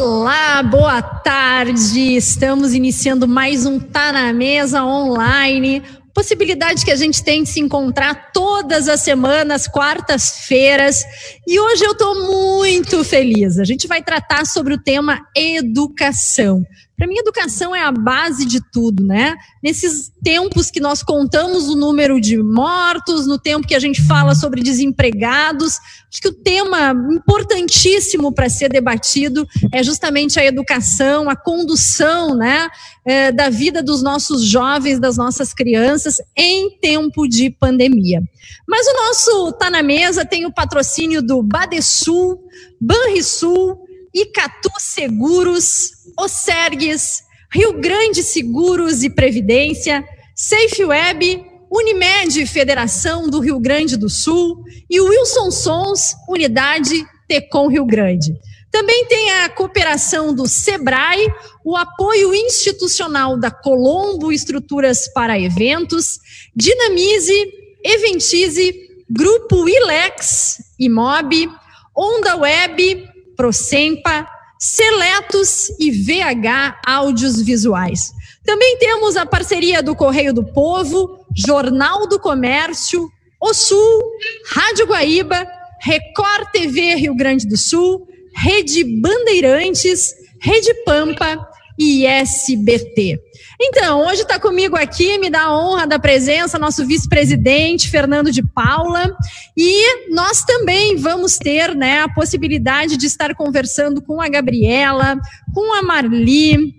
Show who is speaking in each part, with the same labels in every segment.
Speaker 1: Olá, boa tarde. Estamos iniciando mais um Tá na Mesa online. Possibilidade que a gente tem de se encontrar todas as semanas, quartas-feiras. E hoje eu estou muito feliz. A gente vai tratar sobre o tema educação. Para mim, educação é a base de tudo, né? Nesses tempos que nós contamos o número de mortos, no tempo que a gente fala sobre desempregados, acho que o tema importantíssimo para ser debatido é justamente a educação, a condução, né, é, da vida dos nossos jovens, das nossas crianças em tempo de pandemia. Mas o nosso Tá na Mesa tem o patrocínio do Badesul, Banrisul, Icatu Seguros, Osergues, Rio Grande Seguros e Previdência, Safe Web, Unimed Federação do Rio Grande do Sul e Wilson Sons, Unidade Tecom Rio Grande. Também tem a cooperação do SEBRAE, o apoio institucional da Colombo Estruturas para Eventos, Dinamize, Eventize, Grupo Ilex, Imob, Onda Web, Procempa, Seletos e VH Áudios Visuais. Também temos a parceria do Correio do Povo, Jornal do Comércio, O Sul, Rádio Guaíba, Record TV Rio Grande do Sul, Rede Bandeirantes, Rede Pampa e SBT. Então, hoje está comigo aqui, me dá a honra da presença, nosso vice-presidente, Fernando de Paula, e nós também vamos ter né, a possibilidade de estar conversando com a Gabriela, com a Marli,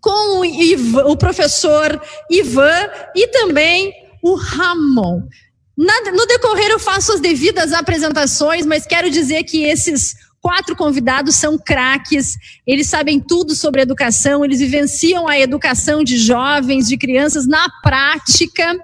Speaker 1: com o, Ivan, o professor Ivan e também o Ramon. no decorrer eu faço as devidas apresentações, mas quero dizer que esses quatro convidados são craques, eles sabem tudo sobre educação, eles vivenciam a educação de jovens, de crianças na prática.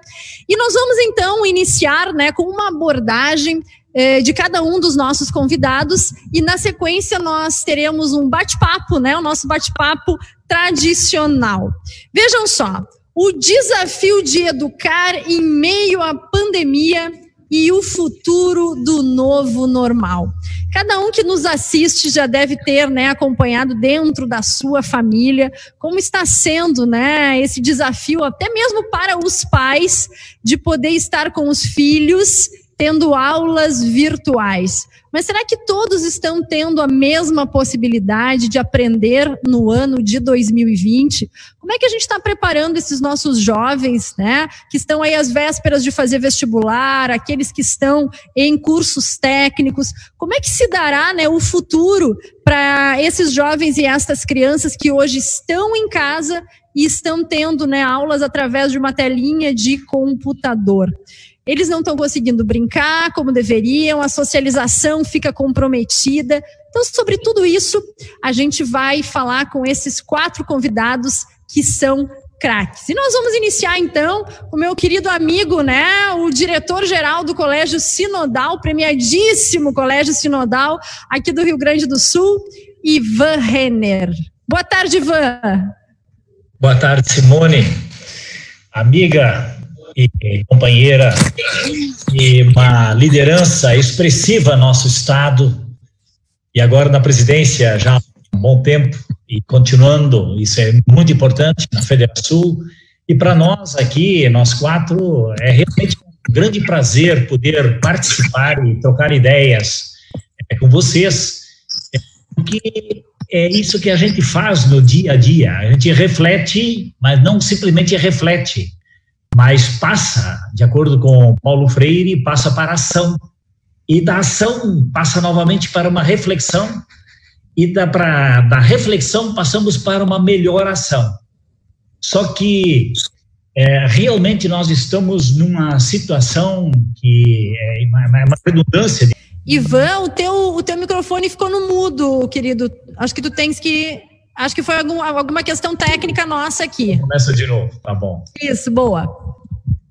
Speaker 1: E nós vamos então iniciar né, com uma abordagem eh, de cada um dos nossos convidados e na sequência nós teremos um bate-papo, né, o nosso bate-papo tradicional. Vejam só, o desafio de educar em meio à pandemia e o futuro do novo normal. Cada um que nos assiste já deve ter, né, acompanhado dentro da sua família como está sendo, né, esse desafio até mesmo para os pais de poder estar com os filhos tendo aulas virtuais. Mas será que todos estão tendo a mesma possibilidade de aprender no ano de 2020? Como é que a gente está preparando esses nossos jovens, né, que estão aí às vésperas de fazer vestibular, aqueles que estão em cursos técnicos? Como é que se dará, né, o futuro para esses jovens e estas crianças que hoje estão em casa e estão tendo, né, aulas através de uma telinha de computador? Eles não estão conseguindo brincar como deveriam, a socialização fica comprometida. Então, sobre tudo isso, a gente vai falar com esses quatro convidados que são craques. E nós vamos iniciar então com o meu querido amigo, né, o diretor-geral do Colégio Sinodal, premiadíssimo Colégio Sinodal aqui do Rio Grande do Sul, Ivan Renner. Boa tarde, Ivan.
Speaker 2: Boa tarde, Simone. Amiga, e companheira e uma liderança expressiva no nosso estado. E agora na presidência já há um bom tempo e continuando, isso é muito importante na Federação e para nós aqui, nós quatro, é realmente um grande prazer poder participar e trocar ideias é, com vocês, porque é isso que a gente faz no dia a dia, a gente reflete, mas não simplesmente reflete, mas passa, de acordo com Paulo Freire, passa para a ação. E da ação passa novamente para uma reflexão, e da, pra, da reflexão passamos para uma melhor ação. Só que é, realmente nós estamos numa situação que é uma, uma redundância.
Speaker 1: Ivan, o teu, o teu microfone ficou no mudo, querido. Acho que tu tens que Acho que foi algum, alguma questão técnica nossa aqui.
Speaker 2: Começa de novo, tá bom.
Speaker 1: Isso, boa.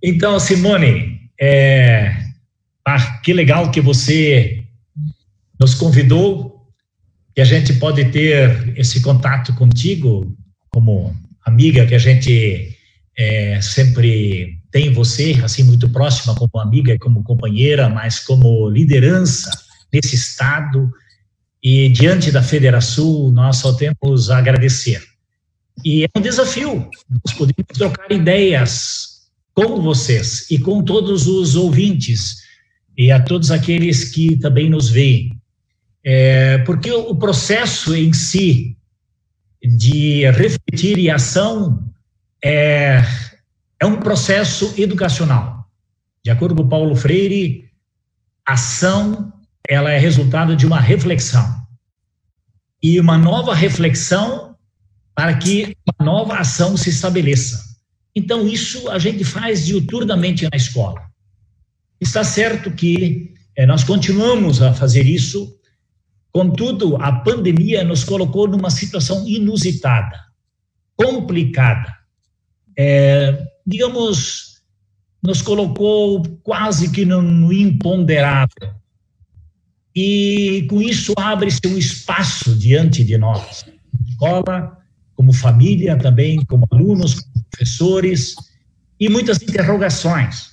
Speaker 2: Então, Simone, é, ah, que legal que você nos convidou, que a gente pode ter esse contato contigo, como amiga que a gente é, sempre tem você, assim, muito próxima como amiga e como companheira, mas como liderança nesse estado e diante da Federação nós só temos a agradecer. E é um desafio, nós podemos trocar ideias com vocês e com todos os ouvintes e a todos aqueles que também nos veem. É, porque o processo em si de refletir e ação é, é um processo educacional. De acordo com Paulo Freire, ação ela é resultado de uma reflexão. E uma nova reflexão para que uma nova ação se estabeleça. Então, isso a gente faz diuturnamente na escola. Está certo que é, nós continuamos a fazer isso, contudo, a pandemia nos colocou numa situação inusitada, complicada. É, digamos, nos colocou quase que no, no imponderável. E com isso abre-se um espaço diante de nós, escola, como família também, como alunos, como professores, e muitas interrogações.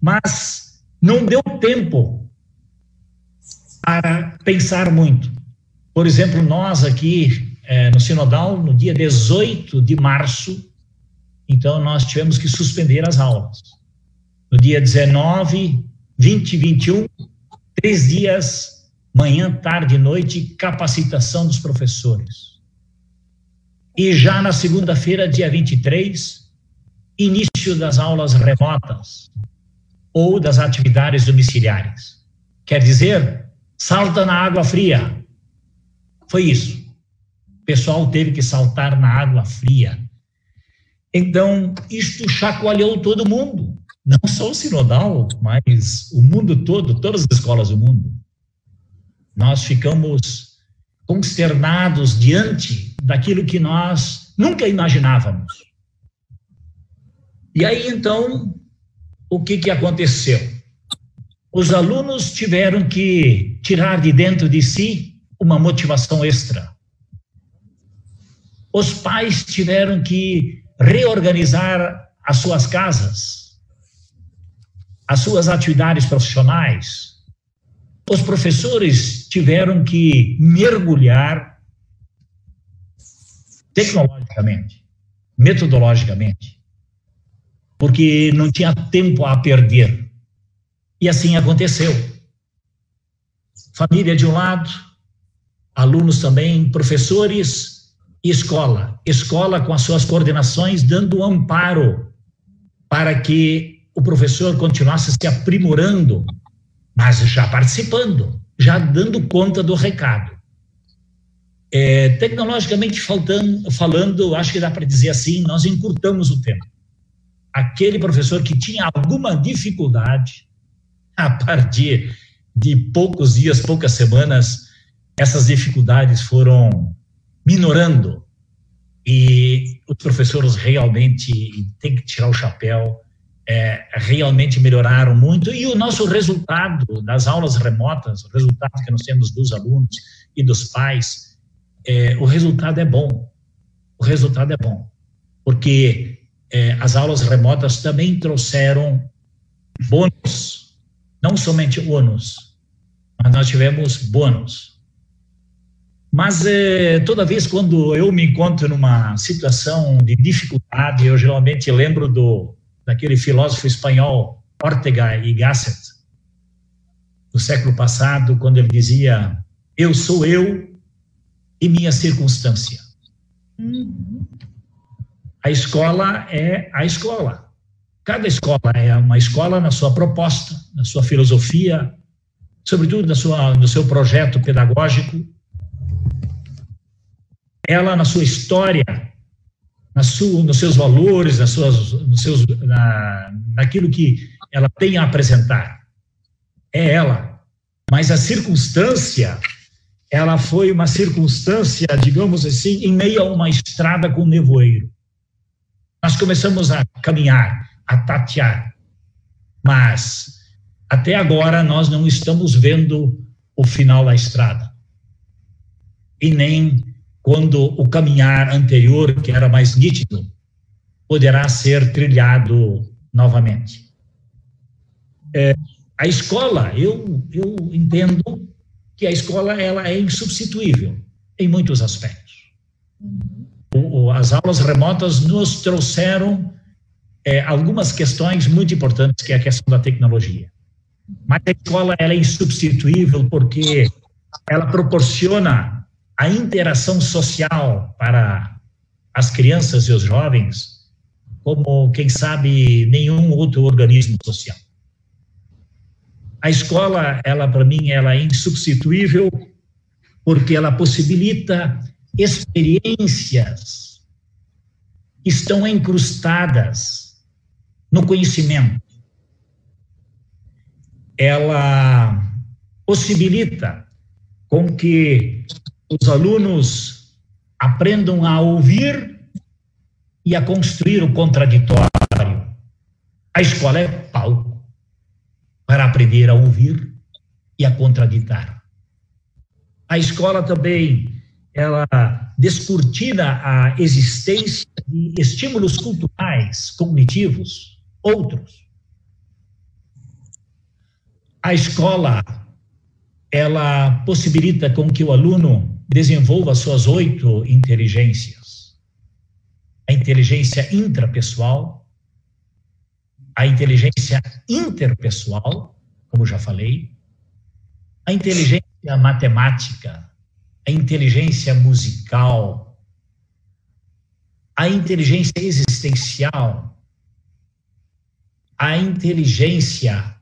Speaker 2: Mas não deu tempo para pensar muito. Por exemplo, nós aqui é, no Sinodal, no dia 18 de março, então nós tivemos que suspender as aulas. No dia 19, 20 e 21, três dias, manhã, tarde e noite, capacitação dos professores. E já na segunda-feira, dia 23, início das aulas remotas ou das atividades domiciliares. Quer dizer, salta na água fria. Foi isso. O pessoal teve que saltar na água fria. Então, isto chacoalhou todo mundo não só o sinodal, mas o mundo todo, todas as escolas do mundo. Nós ficamos consternados diante daquilo que nós nunca imaginávamos. E aí, então, o que, que aconteceu? Os alunos tiveram que tirar de dentro de si uma motivação extra. Os pais tiveram que reorganizar as suas casas, as suas atividades profissionais, os professores tiveram que mergulhar tecnologicamente, metodologicamente, porque não tinha tempo a perder. E assim aconteceu. Família de um lado, alunos também, professores e escola. Escola com as suas coordenações dando amparo para que o professor continuasse se aprimorando, mas já participando, já dando conta do recado. É, tecnologicamente faltando, falando, acho que dá para dizer assim, nós encurtamos o tempo. Aquele professor que tinha alguma dificuldade, a partir de poucos dias, poucas semanas, essas dificuldades foram minorando e os professores realmente têm que tirar o chapéu é, realmente melhoraram muito e o nosso resultado das aulas remotas, o resultado que nós temos dos alunos e dos pais, é, o resultado é bom. O resultado é bom, porque é, as aulas remotas também trouxeram bônus, não somente ônus, mas nós tivemos bônus. Mas é, toda vez quando eu me encontro numa situação de dificuldade, eu geralmente lembro do daquele filósofo espanhol Ortega y Gasset, do século passado, quando ele dizia: Eu sou eu e minha circunstância. Uhum. A escola é a escola. Cada escola é uma escola na sua proposta, na sua filosofia, sobretudo na sua, no seu projeto pedagógico. Ela, na sua história, na sua, nos seus valores, nas suas, nos seus, na, naquilo que ela tem a apresentar. É ela. Mas a circunstância, ela foi uma circunstância, digamos assim, em meio a uma estrada com nevoeiro. Nós começamos a caminhar, a tatear, mas até agora nós não estamos vendo o final da estrada. E nem quando o caminhar anterior, que era mais nítido, poderá ser trilhado novamente. É, a escola, eu, eu entendo que a escola ela é insubstituível em muitos aspectos. O, as aulas remotas nos trouxeram é, algumas questões muito importantes, que é a questão da tecnologia. Mas a escola ela é insubstituível porque ela proporciona a interação social para as crianças e os jovens como, quem sabe, nenhum outro organismo social. A escola, ela para mim, ela é insubstituível porque ela possibilita experiências que estão incrustadas no conhecimento. Ela possibilita com que os alunos aprendam a ouvir e a construir o contraditório. A escola é palco para aprender a ouvir e a contraditar. A escola também ela descortina a existência de estímulos culturais, cognitivos, outros. A escola ela possibilita com que o aluno desenvolva suas oito inteligências. A inteligência intrapessoal, a inteligência interpessoal, como já falei, a inteligência matemática, a inteligência musical, a inteligência existencial, a inteligência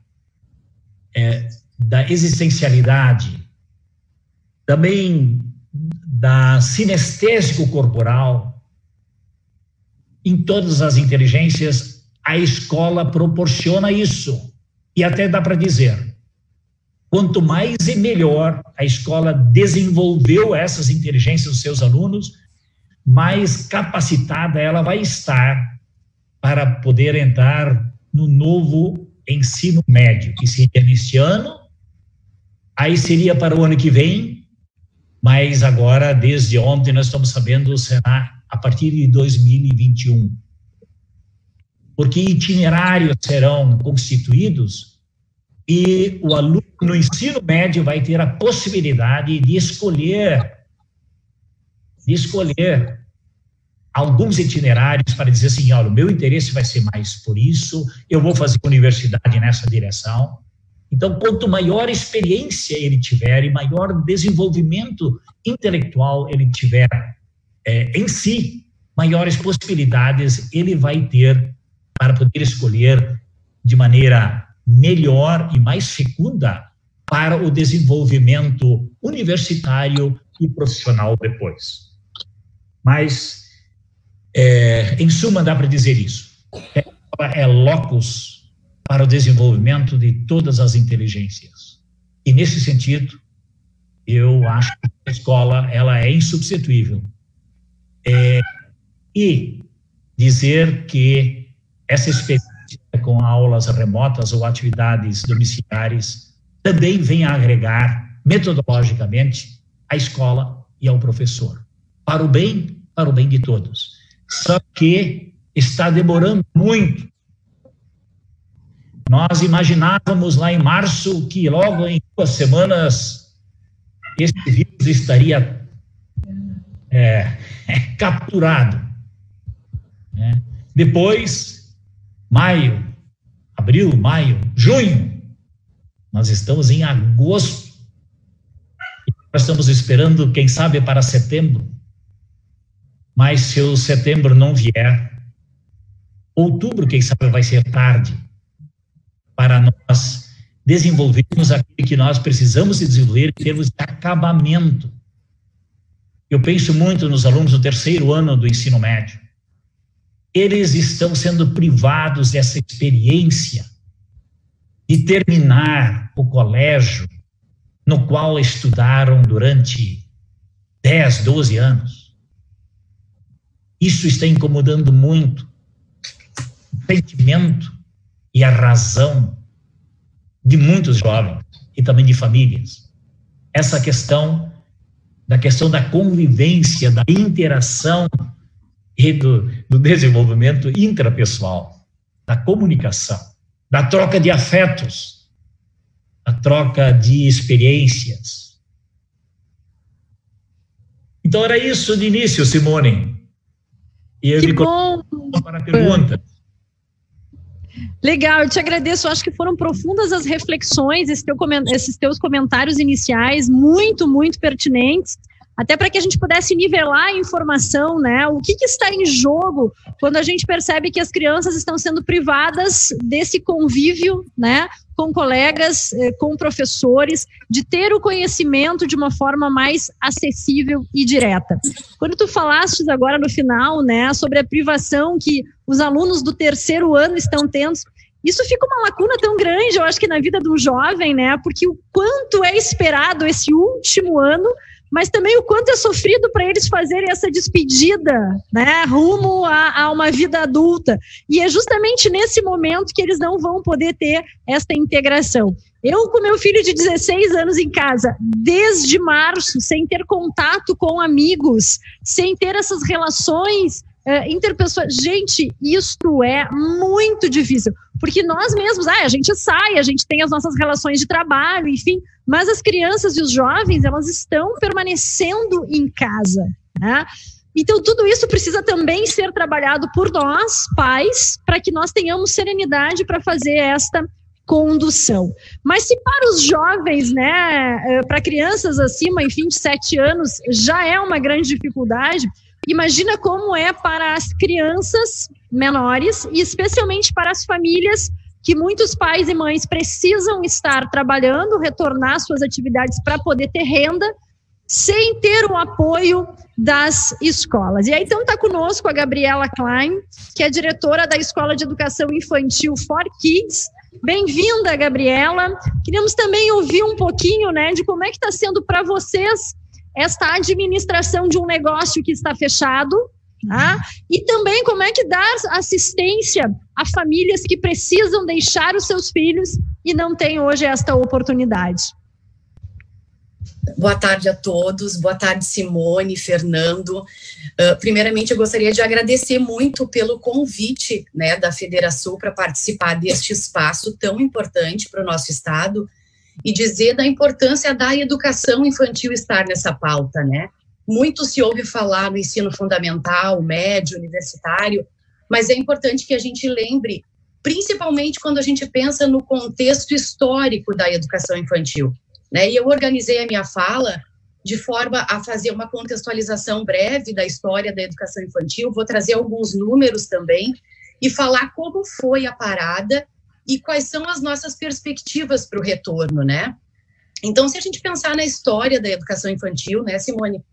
Speaker 2: é, da existencialidade, também da sinestésico corporal, em todas as inteligências, a escola proporciona isso. E até dá para dizer, Quanto mais e melhor a escola desenvolveu essas inteligências dos seus alunos, mais capacitada ela vai estar para poder entrar no novo ensino médio, que seria neste ano, aí seria para o ano que vem, mas agora, desde ontem, nós estamos sabendo, será a partir de 2021. Porque itinerários serão constituídos e o aluno no ensino médio vai ter a possibilidade de escolher de escolher alguns itinerários para dizer assim, olha, o meu interesse vai ser mais por isso, eu vou fazer universidade nessa direção. Então, quanto maior experiência ele tiver e maior desenvolvimento intelectual ele tiver é, em si, maiores possibilidades ele vai ter para poder escolher de maneira melhor e mais fecunda para o desenvolvimento universitário e profissional depois. Mas, é, em suma, dá para dizer isso. É, é locus para o desenvolvimento de todas as inteligências. E, nesse sentido, eu acho que a escola ela é insubstituível. É, e dizer que essa experiência com aulas remotas ou atividades domiciliares também vem a agregar metodologicamente à escola e ao professor, para o bem, para o bem de todos. Só que está demorando muito. Nós imaginávamos lá em março que logo em duas semanas esse vírus estaria é, capturado. Né? Depois, maio, abril, maio, junho, nós estamos em agosto. Nós estamos esperando, quem sabe, para setembro. Mas se o setembro não vier, outubro, quem sabe, vai ser tarde para nós desenvolvermos aquilo que nós precisamos desenvolver em termos de acabamento. Eu penso muito nos alunos do terceiro ano do ensino médio. Eles estão sendo privados dessa experiência de terminar o colégio no qual estudaram durante 10, 12 anos. Isso está incomodando muito o sentimento e a razão de muitos jovens e também de famílias. Essa questão da questão da convivência, da interação e do, do desenvolvimento intrapessoal, da comunicação da troca de afetos, a troca de experiências, Então era isso de início, Simone.
Speaker 1: E eu que me bom.
Speaker 2: para a pergunta.
Speaker 1: Legal, eu te agradeço. Eu acho que foram profundas as reflexões, esses teus comentários iniciais, muito, muito pertinentes até para que a gente pudesse nivelar a informação, né? O que, que, está em jogo quando a gente percebe que as crianças estão sendo privadas desse convívio, né? Com colegas, eh, com professores, de ter o conhecimento de uma forma mais acessível e direta. Quando tu falaste agora no final, né, sobre a privação que os alunos do terceiro ano estão tendo, isso fica uma lacuna tão grande, eu acho que na vida um jovem, né? Porque o quanto é esperado esse último ano mas também o quanto é sofrido para eles fazerem essa despedida, né, rumo a, a, uma vida adulta. E é justamente nesse momento que eles não vão poder ter essa integração. Eu, com meu filho de 16 anos em casa, desde março, sem ter contato com amigos, sem ter essas relações interpessoais. Gente, isto é muito difícil. Porque nós mesmos, ah, a gente sai, a gente tem as nossas relações de trabalho, enfim, mas as crianças e os jovens, elas estão permanecendo em casa, né? Então, tudo isso precisa também ser trabalhado por nós, pais, para que nós tenhamos serenidade para fazer esta condução. Mas se para os jovens, né, eh, para crianças acima, enfim, de 7 anos, já é uma grande dificuldade, imagina como é para as crianças menores e especialmente para as famílias que muitos pais e mães precisam estar trabalhando, retornar suas atividades para poder ter renda, sem ter o apoio das escolas. E aí, então, está conosco a Gabriela Klein, que é diretora da Escola de Educação Infantil For Kids. Bem-vinda, Gabriela. Queríamos também ouvir um pouquinho né, de como é que está sendo para vocês esta administração de um negócio que está fechado, Tá? E também como é que dar assistência a famílias que precisam deixar os seus filhos e não têm hoje esta oportunidade.
Speaker 3: Boa tarde a todos, boa tarde Simone, Fernando. Uh, primeiramente, eu gostaria de agradecer muito pelo convite né, da Federação para participar deste espaço tão importante para o nosso estado e dizer da importância da educação infantil estar nessa pauta, né? Muito se ouve falar no ensino fundamental, médio, universitário, mas é importante que a gente lembre, principalmente quando a gente pensa no contexto histórico da educação infantil. Né? E eu organizei a minha fala de forma a fazer uma contextualização breve da história da educação infantil, vou trazer alguns números também e falar como foi a parada e quais são as nossas perspectivas para o retorno, né? Então, se a gente pensar na história da educação infantil, né, Simone,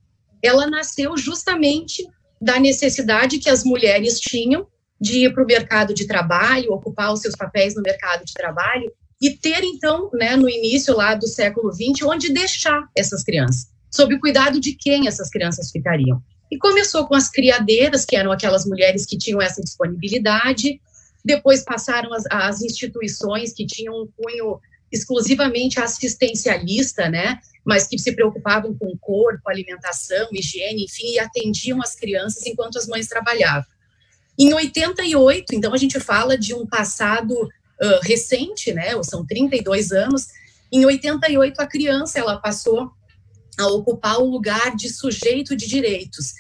Speaker 3: ela nasceu justamente da necessidade que as mulheres tinham de ir para o mercado de trabalho, ocupar os seus papéis no mercado de trabalho e ter, então, né, no início lá do século XX, onde deixar essas crianças, sob o cuidado de quem essas crianças ficariam. E começou com as criadeiras, que eram aquelas mulheres que tinham essa disponibilidade, depois passaram as, as instituições que tinham um cunho exclusivamente assistencialista, né, mas que se preocupavam com o corpo, alimentação, higiene, enfim, e atendiam as crianças enquanto as mães trabalhavam. Em 88, então a gente fala de um passado uh, recente, né, são 32 anos, em 88 a criança ela passou a ocupar o lugar de sujeito de direitos.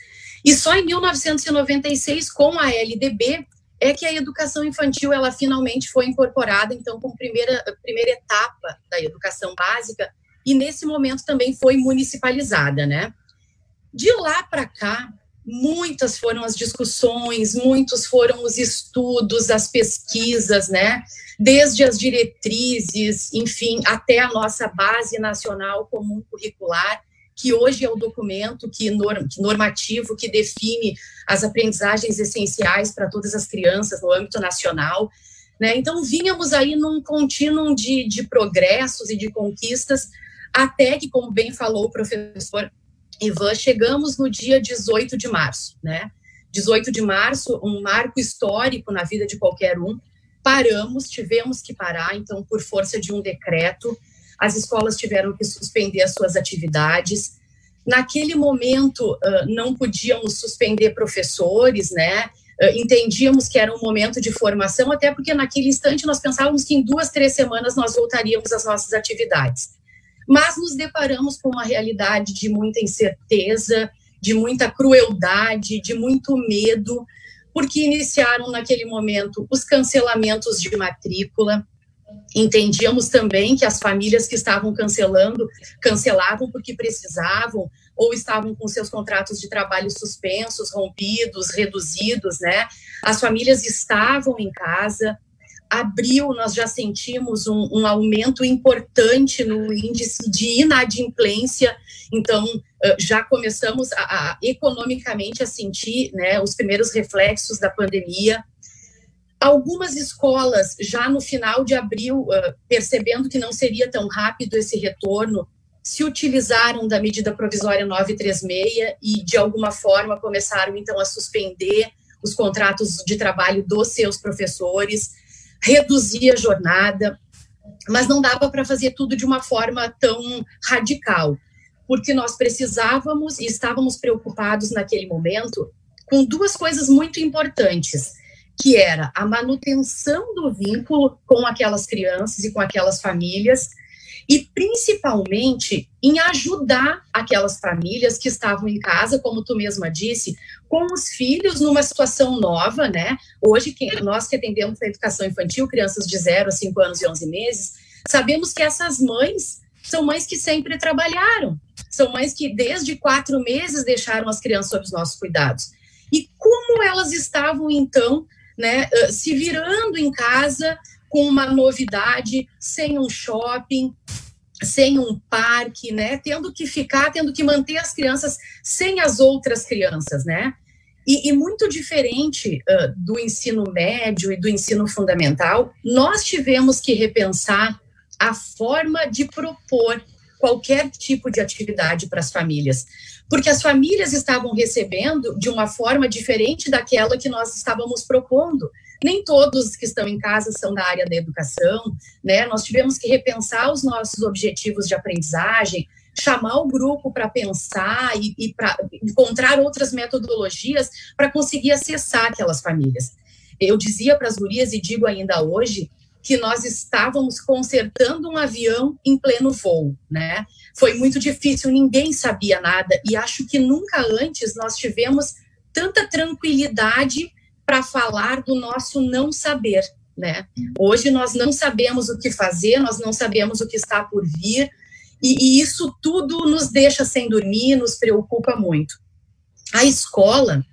Speaker 3: E só em 1996, com a LDB, é que a educação infantil ela finalmente foi incorporada, então, como primeira, primeira etapa da educação básica, e nesse momento também foi municipalizada, né? De lá para cá, muitas foram as discussões, muitos foram os estudos, as pesquisas, né? Desde as diretrizes, enfim, até a nossa base nacional comum curricular, que hoje é o documento que, norm, que normativo que define as aprendizagens essenciais para todas as crianças no âmbito nacional. Né? Então, vínhamos aí num contínuo de, de progressos e de conquistas, até que, como bem falou o professor Ivan, chegamos no dia 18 de março, né? 18 de março, um marco histórico na vida de qualquer um. Paramos, tivemos que parar, então, por força de um decreto, as escolas tiveram que suspender as suas atividades. Naquele momento, não podíamos suspender professores, né? Entendíamos que era um momento de formação, até porque naquele instante nós pensávamos que em duas, três semanas nós voltaríamos às nossas atividades mas nos deparamos com uma realidade de muita incerteza, de muita crueldade, de muito medo, porque iniciaram naquele momento os cancelamentos de matrícula. Entendíamos também que as famílias que estavam cancelando, cancelavam porque precisavam, ou estavam com seus contratos de trabalho suspensos, rompidos, reduzidos, né? As famílias estavam em casa, abril nós já sentimos um, um, aumento importante no índice de inadimplência, então já começamos a, a, economicamente a sentir né, os primeiros reflexos da pandemia. Algumas escolas, já no final de abril, percebendo que não seria tão rápido esse retorno, se utilizaram da medida provisória 936 e, de alguma forma, começaram então a suspender os contratos de trabalho dos seus professores reduzir a jornada, mas não dava para fazer tudo de uma forma tão radical, porque nós precisávamos e estávamos preocupados naquele momento com duas coisas muito importantes, que era a manutenção do vínculo com aquelas crianças e com aquelas famílias e principalmente em ajudar aquelas famílias que estavam em casa, como tu mesma disse, com os filhos numa situação nova, né? Hoje, quem, nós que atendemos a educação infantil, crianças de 0 a 5 anos e 11 meses, sabemos que essas mães são mães que sempre trabalharam, são mães que desde quatro meses deixaram as crianças sob os nossos cuidados. E como elas estavam, então, né, se virando em casa, com uma novidade, sem um shopping, sem um parque, né? Tendo que ficar, tendo que manter as crianças sem as outras crianças, né? E, e muito diferente uh, do ensino médio e do ensino fundamental, nós tivemos que repensar a forma de propor qualquer tipo de atividade para as famílias, porque as famílias estavam recebendo de uma forma diferente daquela que nós estávamos propondo nem todos que estão em casa são da área da educação, né? Nós tivemos que repensar os nossos objetivos de aprendizagem, chamar o grupo para pensar e, e para encontrar outras metodologias para conseguir acessar aquelas famílias. Eu dizia para as gurias e digo ainda hoje que nós estávamos consertando um avião em pleno voo, né? Foi muito difícil, ninguém sabia nada e acho que nunca antes nós tivemos tanta tranquilidade para falar do nosso não saber, né? Hoje nós não sabemos o que fazer, nós não sabemos o que está por vir, e, e isso tudo nos deixa sem dormir, nos preocupa muito. A escola,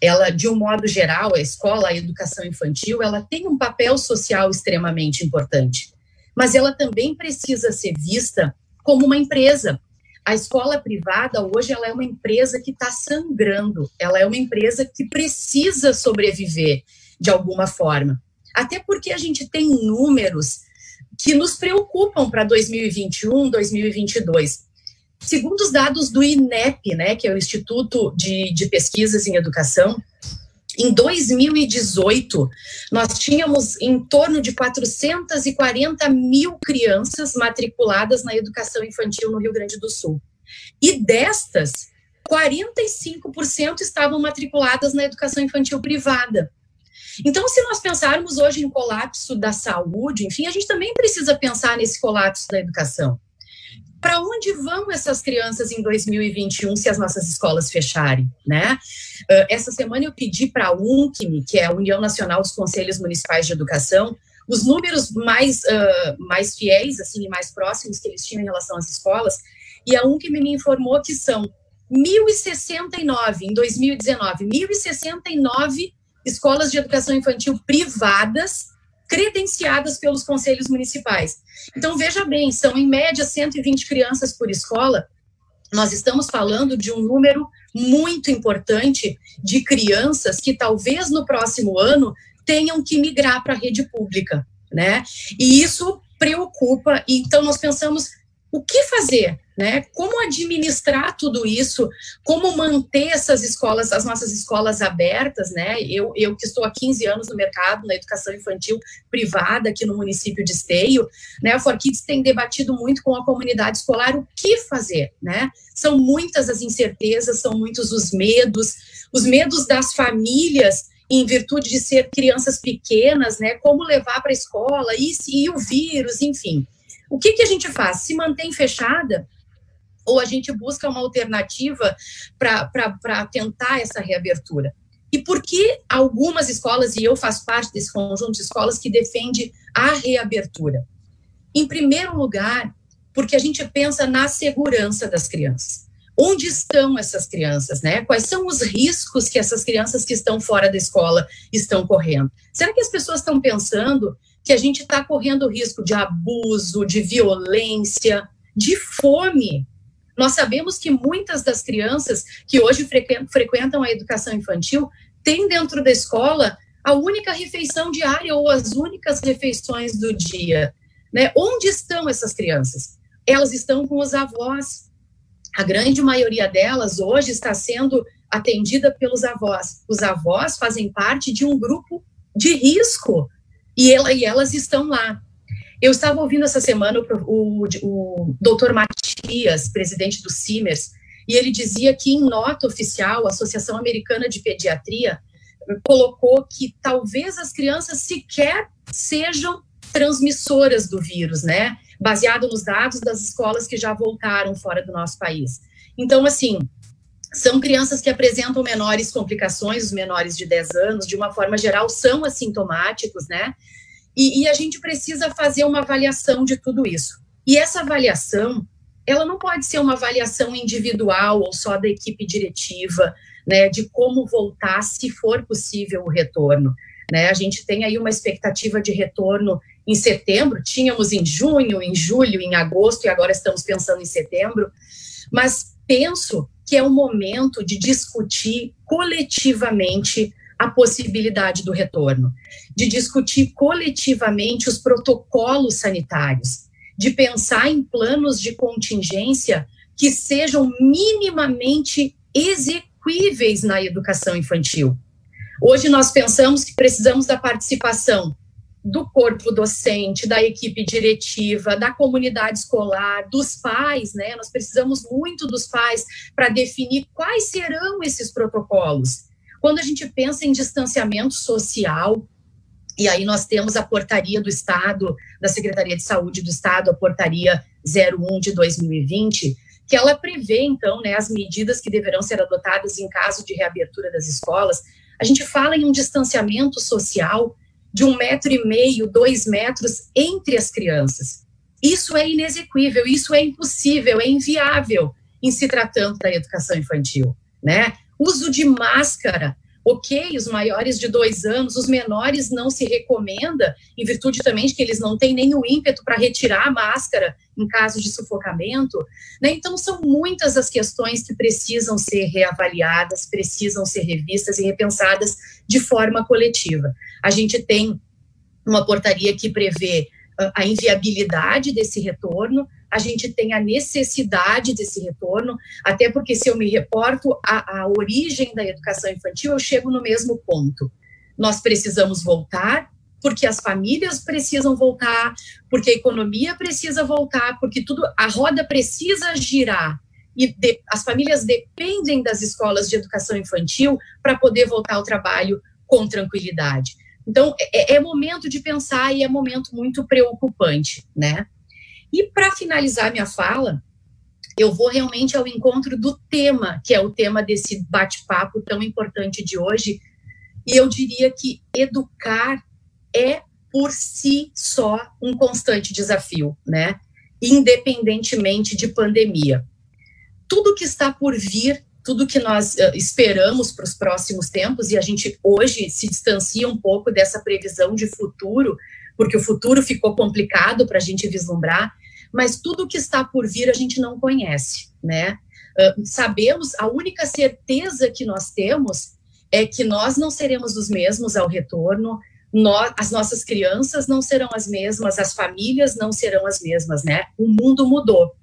Speaker 3: ela, de um modo geral, a escola, a educação infantil, ela tem um papel social extremamente importante, mas ela também precisa ser vista como uma empresa, a escola privada hoje ela é uma empresa que está sangrando, ela é uma empresa que precisa sobreviver de alguma forma. Até porque a gente tem números que nos preocupam para 2021, 2022. Segundo os dados do INEP, né, que é o Instituto de, de Pesquisas em Educação, em 2018, nós tínhamos em torno de 440 mil crianças matriculadas na educação infantil no Rio Grande do Sul. E destas, 45% estavam matriculadas na educação infantil privada. Então, se nós pensarmos hoje em colapso da saúde, enfim, a gente também precisa pensar nesse colapso da educação para onde vão essas crianças em 2021 se as nossas escolas fecharem, né? Uh, essa semana eu pedi para a UNCME, que é a União Nacional dos Conselhos Municipais de Educação, os números mais, uh, mais fiéis, assim, mais próximos que eles tinham em relação às escolas, e a UNCME me informou que são 1.069 em 2019, 1.069 escolas de educação infantil privadas credenciadas pelos conselhos municipais. Então, veja bem, são em média 120 crianças por escola. Nós estamos falando de um número muito importante de crianças que talvez no próximo ano tenham que migrar para a rede pública, né? E isso preocupa. Então, nós pensamos o que fazer? Né? Como administrar tudo isso? Como manter essas escolas, as nossas escolas abertas? Né? Eu, eu que estou há 15 anos no mercado, na educação infantil privada aqui no município de Esteio, né? a Forkids tem debatido muito com a comunidade escolar o que fazer. Né? São muitas as incertezas, são muitos os medos, os medos das famílias em virtude de ser crianças pequenas, né? Como levar para a escola e, e o vírus, enfim. O que, que a gente faz? Se mantém fechada, ou a gente busca uma alternativa para tentar essa reabertura? E por que algumas escolas, e eu faço parte desse conjunto de escolas que defende a reabertura? Em primeiro lugar, porque a gente pensa na segurança das crianças. Onde estão essas crianças, né? Quais são os riscos que essas crianças que estão fora da escola estão correndo? Será que as pessoas estão pensando que a gente está correndo risco de abuso, de violência, de fome? Nós sabemos que muitas das crianças que hoje frequentam a educação infantil têm dentro da escola a única refeição diária ou as únicas refeições do dia. Né? Onde estão essas crianças? Elas estão com os avós. A grande maioria delas hoje está sendo atendida pelos avós. Os avós fazem parte de um grupo de risco e, ela, e elas estão lá. Eu estava ouvindo essa semana o, o, o doutor Matias, presidente do CIMERS, e ele dizia que, em nota oficial, a Associação Americana de Pediatria colocou que talvez as crianças sequer sejam transmissoras do vírus, né? Baseado nos dados das escolas que já voltaram fora do nosso país. Então, assim, são crianças que apresentam menores complicações, os menores de 10 anos, de uma forma geral, são assintomáticos, né? E, e, a gente precisa fazer uma avaliação de tudo isso. E essa avaliação, ela não pode ser uma avaliação individual ou só da equipe diretiva, né, de como voltar, se for possível, o retorno. Né? A gente tem aí uma expectativa de retorno em setembro, tínhamos em junho, em julho, em agosto, e agora estamos pensando em setembro, mas penso que é o momento de discutir coletivamente a possibilidade do retorno, de discutir coletivamente os protocolos sanitários, de pensar em planos de contingência que sejam minimamente execuíveis na educação infantil. Hoje nós pensamos que precisamos da participação do corpo docente, da equipe diretiva, da comunidade escolar, dos pais, né? Nós precisamos muito dos pais para definir quais serão esses protocolos. Quando a gente pensa em distanciamento social, e aí nós temos a portaria do Estado, da Secretaria de Saúde do Estado, a portaria 01 de 2020, que ela prevê, então, né, as medidas que deverão ser adotadas em caso de reabertura das escolas. A gente fala em um distanciamento social de um metro e meio, dois metros entre as crianças. Isso é inexequível, isso é impossível, é inviável em se tratando da educação infantil, né? Uso de máscara, ok, os maiores de dois anos, os menores não se recomenda, em virtude também de que eles não têm nem o ímpeto para retirar a máscara em caso de sufocamento. Né? Então, são muitas as questões que precisam ser reavaliadas, precisam ser revistas e repensadas de forma coletiva. A gente tem uma portaria que prevê ah, a inviabilidade desse retorno, a gente tem a necessidade desse retorno, até porque se eu me reporto à, origem da educação infantil, eu chego no mesmo ponto. Nós precisamos voltar, porque as famílias precisam voltar, porque a economia precisa voltar, porque tudo a roda precisa girar. E de, as famílias dependem das escolas de educação infantil para poder voltar ao trabalho com tranquilidade. Então, é, é momento de pensar e é momento muito preocupante, né? E para finalizar minha fala, eu vou realmente ao encontro do tema, que é o tema desse bate-papo tão importante de hoje. E eu diria que educar é por si só um constante desafio, né? Independentemente de pandemia. Tudo que está por vir, tudo que nós uh, esperamos para os próximos tempos, e a gente hoje se distancia um pouco dessa previsão de futuro, porque o futuro ficou complicado para a gente vislumbrar, mas tudo que está por vir a gente não conhece, né? Uh, sabemos, a única certeza que nós temos é que nós não seremos os mesmos ao retorno, nós, as nossas crianças não serão as mesmas, as famílias não serão as mesmas, né? O mundo mudou.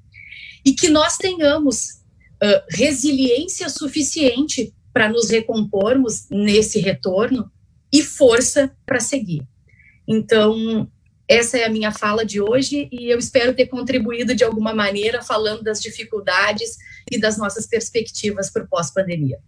Speaker 3: E que nós tenhamos uh, resiliência suficiente para nos recompormos nesse retorno e força para seguir. Então, essa é a minha fala de hoje e eu espero ter contribuído de alguma maneira falando das dificuldades e das nossas perspectivas para o pós-pandemia.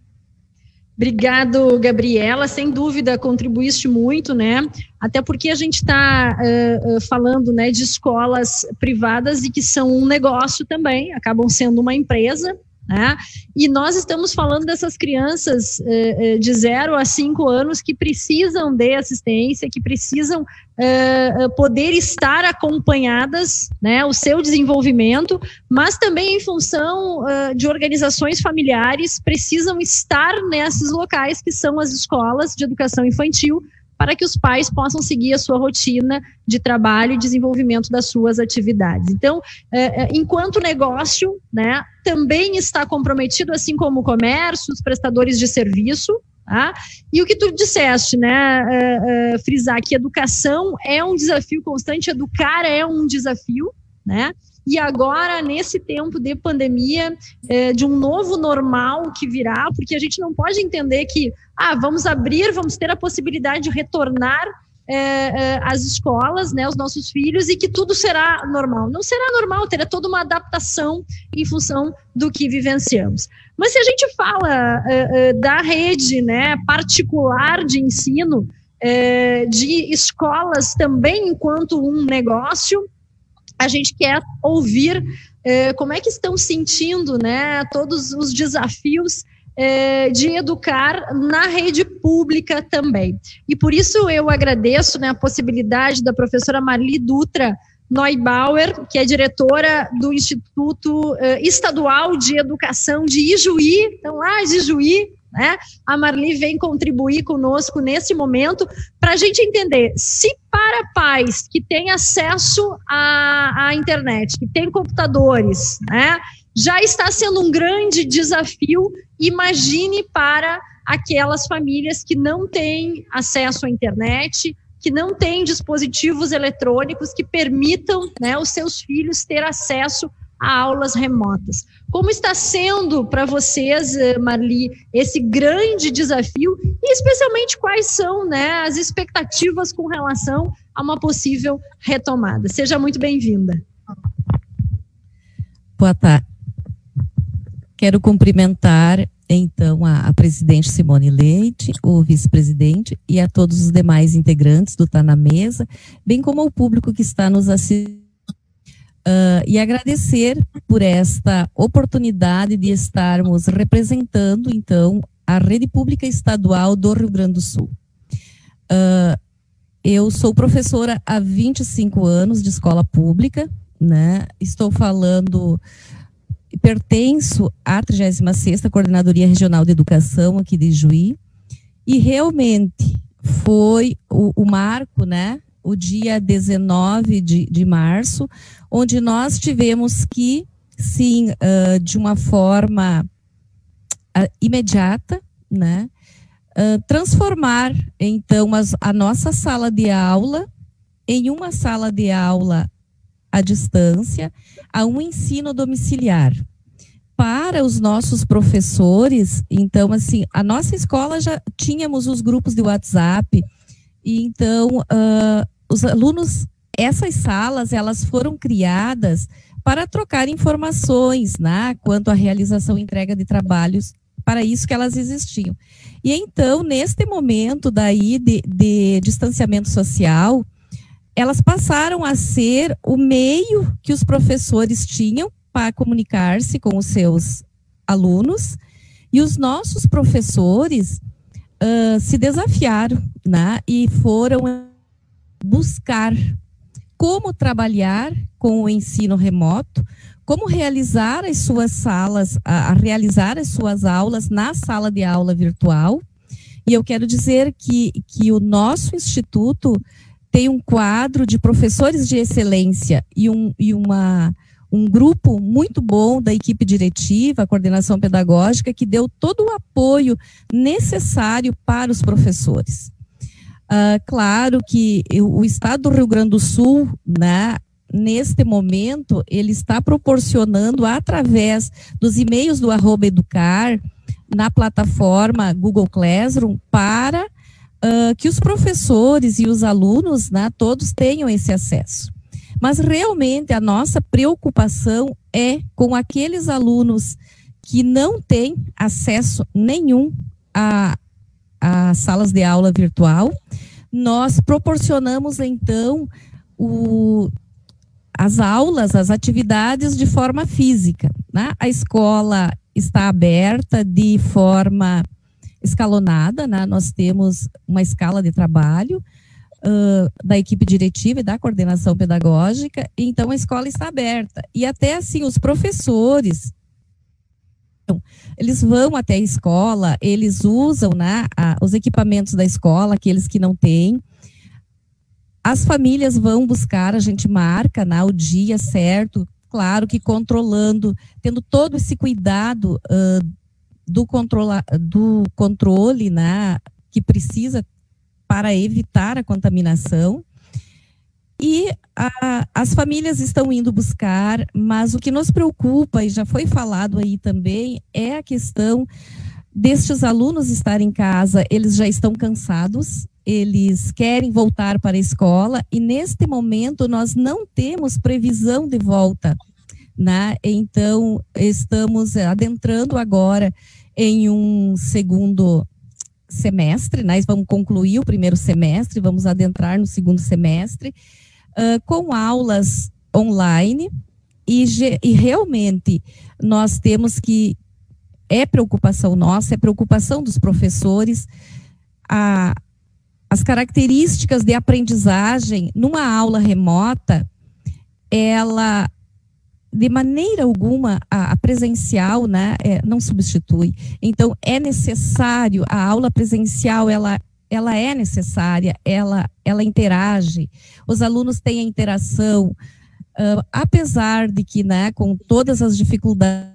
Speaker 1: Obrigado, Gabriela. Sem dúvida, contribuíste muito, né? Até porque a gente está uh, uh, falando né, de escolas privadas e que são um negócio também, acabam sendo uma empresa, né? E nós estamos falando dessas crianças uh, de 0 a 5 anos que precisam de assistência, que precisam uh, poder estar acompanhadas, né, o seu desenvolvimento, mas também em função uh, de organizações familiares, precisam estar nesses locais que são as escolas de educação infantil, para que os pais possam seguir a sua rotina de trabalho e desenvolvimento das suas atividades. Então, é, é, enquanto negócio, né, também está comprometido, assim como o comércio, os prestadores de serviço, Tá? E o que tu disseste, né, uh, uh, frisar que educação é um desafio constante, educar é um desafio, né? E agora, nesse tempo de pandemia, é, de um novo normal que virá, porque a gente não pode entender que, ah, vamos abrir, vamos ter a possibilidade de retornar é, é, as escolas, né, os nossos filhos, e que tudo será normal. Não será normal, terá toda uma adaptação em função do que vivenciamos. Mas se a gente fala é, é da rede né, particular de ensino, é, de escolas também enquanto um negócio, a gente quer ouvir é, como é que estão sentindo né, todos os desafios é, de educar na rede pública também. E por isso eu agradeço né, a possibilidade da professora Marli Dutra Neubauer, que é diretora do Instituto é, Estadual de Educação de Ijuí, então lá de Ijuí, né? A Marli vem contribuir conosco nesse momento para a gente entender se para pais que têm acesso à, à internet, que têm computadores, né, já está sendo um grande desafio, imagine para aquelas famílias que não têm acesso à internet, que não têm dispositivos eletrônicos que permitam né, os seus filhos ter acesso a aulas remotas. Como está sendo para vocês, eh, Marli, esse grande desafio e especialmente quais são né, as expectativas com relação a uma possível retomada? Seja muito bem-vinda.
Speaker 4: Boa tarde. Quero cumprimentar então a, a, presidente Simone Leite, o vice-presidente e a todos os demais integrantes do Tá na Mesa, bem como ao público que está nos assistindo Uh, e agradecer por esta oportunidade de estarmos representando, então, a rede pública estadual do Rio Grande do Sul. Uh, eu sou professora há 25 anos de escola pública, né? Estou falando, pertenço à 36ª Coordenadoria Regional de Educação aqui de Juí, e realmente foi o, o marco, né? O dia 19 de, de março, onde nós tivemos que, sim, uh, de uma forma uh, imediata, né, uh, transformar, então, as, a nossa sala de aula em uma sala de aula à distância, a um ensino domiciliar. Para os nossos professores, então, assim, a nossa escola já tínhamos os grupos de WhatsApp, e então uh, os alunos, essas salas, elas foram criadas para trocar informações, né, quanto à realização e entrega de trabalhos, para isso que elas existiam. E então, neste momento daí de, de distanciamento social, elas passaram a ser o meio que os professores tinham para comunicar-se com os seus alunos, e os nossos professores uh, se desafiaram, né, e foram buscar como trabalhar com o ensino remoto, como realizar as suas salas, a, a realizar as suas aulas na sala de aula virtual. E eu quero dizer que, que o nosso instituto tem um quadro de professores de excelência e, um, e uma, um grupo muito bom da equipe diretiva, a coordenação pedagógica, que deu todo o apoio necessário para os professores. Uh, claro que o Estado do Rio Grande do Sul, né, neste momento, ele está proporcionando, através dos e-mails do arroba educar, na plataforma Google Classroom, para uh, que os professores e os alunos, né, todos tenham esse acesso. Mas realmente a nossa preocupação é com aqueles alunos que não têm acesso nenhum a, a salas de aula virtual, nós proporcionamos então o, as aulas, as atividades de forma física. Né? A escola está aberta de forma escalonada, né? nós temos uma escala de trabalho uh, da equipe diretiva e da coordenação pedagógica, então a escola está aberta. E até assim, os professores, eles vão até a escola, eles usam né, a, os equipamentos da escola, aqueles que não têm, as famílias vão buscar, a gente marca né, o dia certo, claro que controlando, tendo todo esse cuidado uh, do, controla, do controle né, que precisa para evitar a contaminação. E a, as famílias estão indo buscar, mas o que nos preocupa, e já foi falado aí também, é a questão destes alunos estarem em casa, eles já estão cansados, eles querem voltar para a escola e neste momento nós não temos previsão de volta, né? Então estamos adentrando agora em um segundo semestre, nós né? vamos concluir o primeiro semestre, vamos adentrar no segundo semestre uh, com aulas online e, e realmente nós temos que é preocupação nossa, é preocupação dos professores a, as características de aprendizagem numa aula remota, ela de maneira alguma a, a presencial, né, é, não substitui. Então é necessário a aula presencial, ela ela é necessária, ela ela interage. Os alunos têm a interação, uh, apesar de que, né, com todas as dificuldades,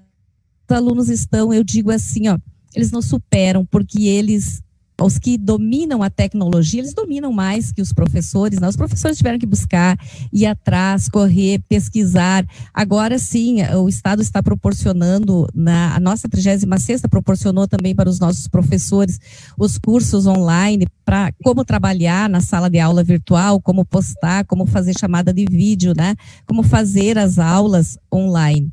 Speaker 4: os alunos estão, eu digo assim, ó, eles não superam porque eles os que dominam a tecnologia, eles dominam mais que os professores, né? Os professores tiveram que buscar, ir atrás, correr, pesquisar. Agora sim, o Estado está proporcionando, na, a nossa 36 proporcionou também para os nossos professores os cursos online para como trabalhar na sala de aula virtual, como postar, como fazer chamada de vídeo, né? Como fazer as aulas online.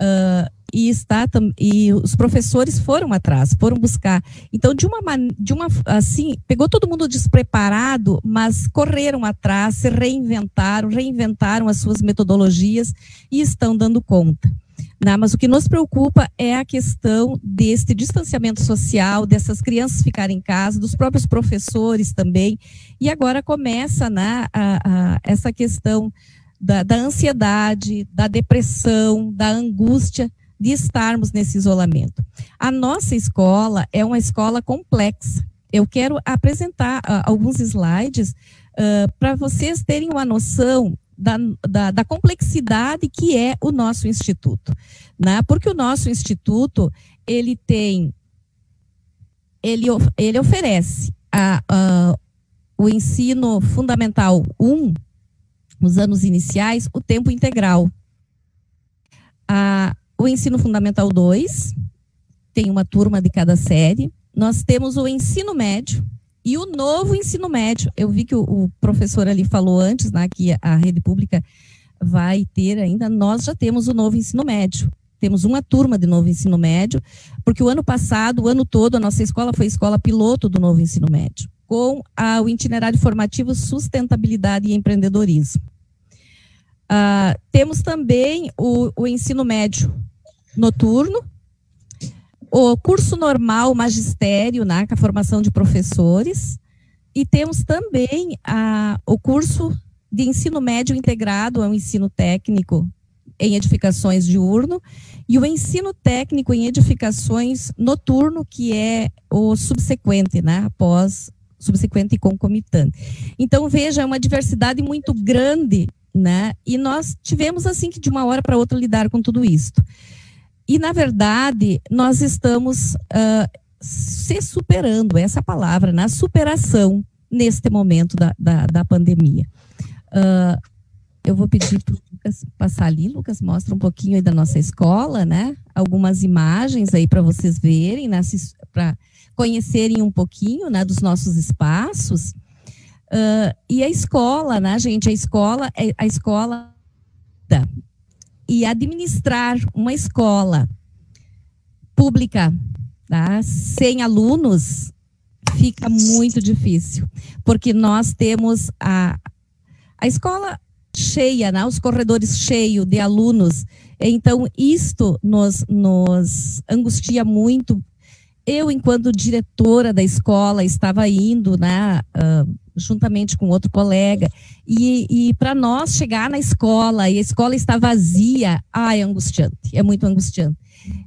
Speaker 4: Uh, e está e os professores foram atrás, foram buscar. Então, de uma de uma assim, pegou todo mundo despreparado, mas correram atrás, se reinventaram, reinventaram as suas metodologias e estão dando conta. Não, né? mas o que nos preocupa é a questão deste distanciamento social, dessas crianças ficarem em casa, dos próprios professores também. E agora começa né, a, a, essa questão da, da ansiedade, da depressão, da angústia de estarmos nesse isolamento. A nossa escola é uma escola complexa. Eu quero apresentar uh, alguns slides uh, para vocês terem uma noção da, da, da, complexidade que é o nosso instituto, né? Porque o nosso instituto ele tem, ele, ele oferece a, a, o ensino fundamental 1, nos anos iniciais, o tempo integral. A, o ensino fundamental 2, tem uma turma de cada série. Nós temos o ensino médio e o novo ensino médio. Eu vi que o, o professor ali falou antes, né, que a rede pública vai ter ainda, nós já temos o novo ensino médio. Temos uma turma de novo ensino médio, porque o ano passado, o ano todo, a nossa escola foi escola piloto do novo ensino médio, com a, o itinerário formativo Sustentabilidade e Empreendedorismo. Uh, temos também o, o ensino médio noturno, o curso normal magistério, né, com a formação de professores, e temos também a, o curso de ensino médio integrado ao ensino técnico em edificações diurno e o ensino técnico em edificações noturno, que é o subsequente, né, após subsequente e concomitante. Então, veja, é uma diversidade muito grande, né, e nós tivemos, assim, que de uma hora para outra lidar com tudo isso. E, na verdade, nós estamos uh, se superando, essa palavra, na superação neste momento da, da, da pandemia. Uh, eu vou pedir para o Lucas passar ali. Lucas, mostra um pouquinho aí da nossa escola, né? Algumas imagens aí para vocês verem, né? para conhecerem um pouquinho né, dos nossos espaços. Uh, e a escola, né, gente? A escola, é a escola e administrar uma escola pública Tá? Sem alunos, fica muito difícil, porque nós temos a, a escola cheia, né? os corredores cheios de alunos. Então, isto nos, nos angustia muito. Eu, enquanto diretora da escola, estava indo, né, uh, juntamente com outro colega, e, e para nós chegar na escola e a escola está vazia, ah, é angustiante, é muito angustiante.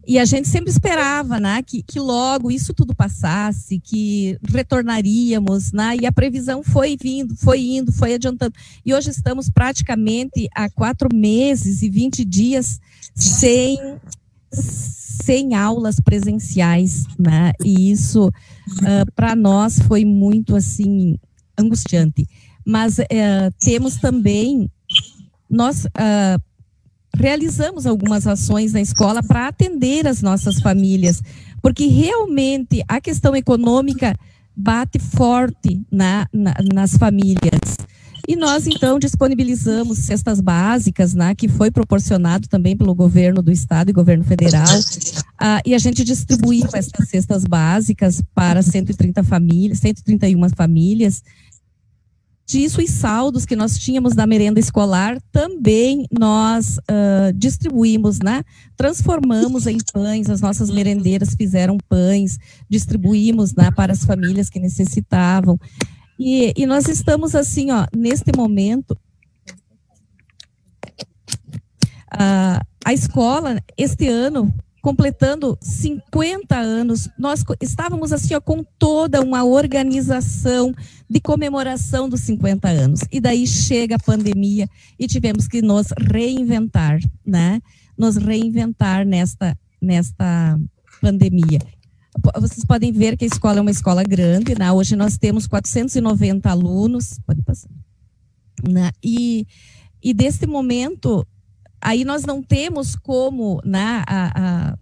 Speaker 4: E a gente sempre esperava, né, que, que logo isso tudo passasse, que retornaríamos, né, e a previsão foi vindo, foi indo, foi adiantando. E hoje estamos praticamente há quatro meses e 20 dias sem, sem aulas presenciais, né, e isso uh, para nós foi muito, assim, angustiante. Mas uh, temos também, nós... Uh, realizamos algumas ações na escola para atender as nossas famílias, porque realmente a questão econômica bate forte na, na, nas famílias. E nós, então, disponibilizamos cestas básicas, né, que foi proporcionado também pelo governo do estado e governo federal, uh, e a gente distribuiu essas cestas básicas para 130 famílias, 131 famílias, disso e saldos que nós tínhamos da merenda escolar também nós uh, distribuímos, né? Transformamos em pães, as nossas merendeiras fizeram pães, distribuímos né, para as famílias que necessitavam. E, e nós estamos assim, ó, neste momento. Uh, a escola, este ano, completando 50 anos, nós estávamos assim ó, com toda uma organização de comemoração dos 50 anos. E daí chega a pandemia e tivemos que nos reinventar, né? Nos reinventar nesta nesta pandemia. Vocês podem ver que a escola é uma escola grande, né? Hoje nós temos 490 alunos, pode passar. Né? E e desse momento aí nós não temos como né, a, a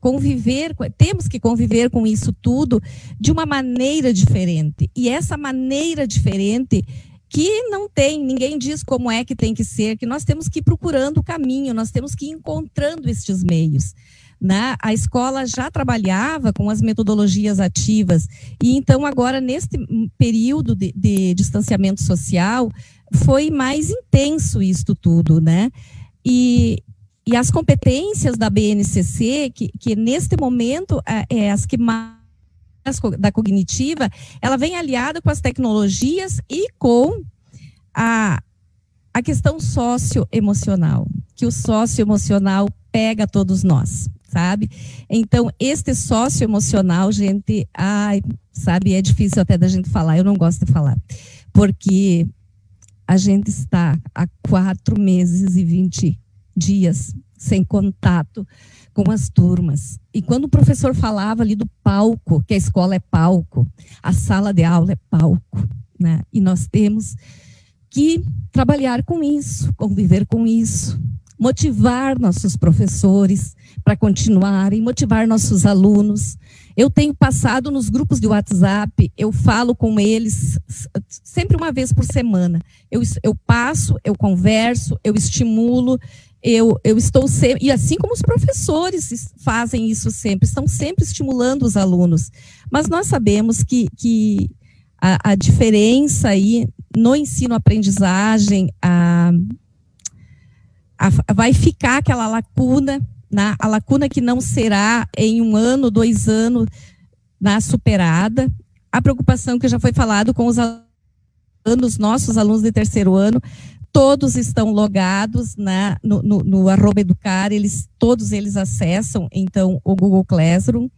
Speaker 4: conviver, temos que conviver com isso tudo de uma maneira diferente. E essa maneira diferente que não tem, ninguém diz como é que tem que ser, que nós temos que ir procurando o caminho, nós temos que ir encontrando estes meios. Né? A escola já trabalhava com as metodologias ativas, e então agora, neste período de, de distanciamento social, foi mais intenso isto tudo, né? E, e as competências da BNCC, que, que neste momento é, é as que mais da cognitiva, ela vem aliada com as tecnologias e com a, a questão socioemocional, que o socioemocional pega todos nós, sabe? Então, este socioemocional, gente, ai, sabe, é difícil até da gente falar, eu não gosto de falar, porque a gente está há quatro meses e vinte dias sem contato com as turmas. E quando o professor falava ali do palco, que a escola é palco, a sala de aula é palco, né? E nós temos que trabalhar com isso, conviver com isso, motivar nossos professores para continuarem, motivar nossos alunos. Eu tenho passado nos grupos de WhatsApp, eu falo com eles sempre uma vez por semana. Eu, eu passo, eu converso, eu estimulo, eu, eu estou sempre, e assim como os professores fazem isso sempre, estão sempre estimulando os alunos. Mas nós sabemos que, que a, a diferença aí no ensino-aprendizagem, a, a, vai ficar aquela lacuna, na, a lacuna que não será em um ano, dois anos, na superada. A preocupação que já foi falado com os alunos, nossos alunos de terceiro ano, todos estão logados na, no, no, no arroba educar, eles, todos eles acessam, então, o Google Classroom.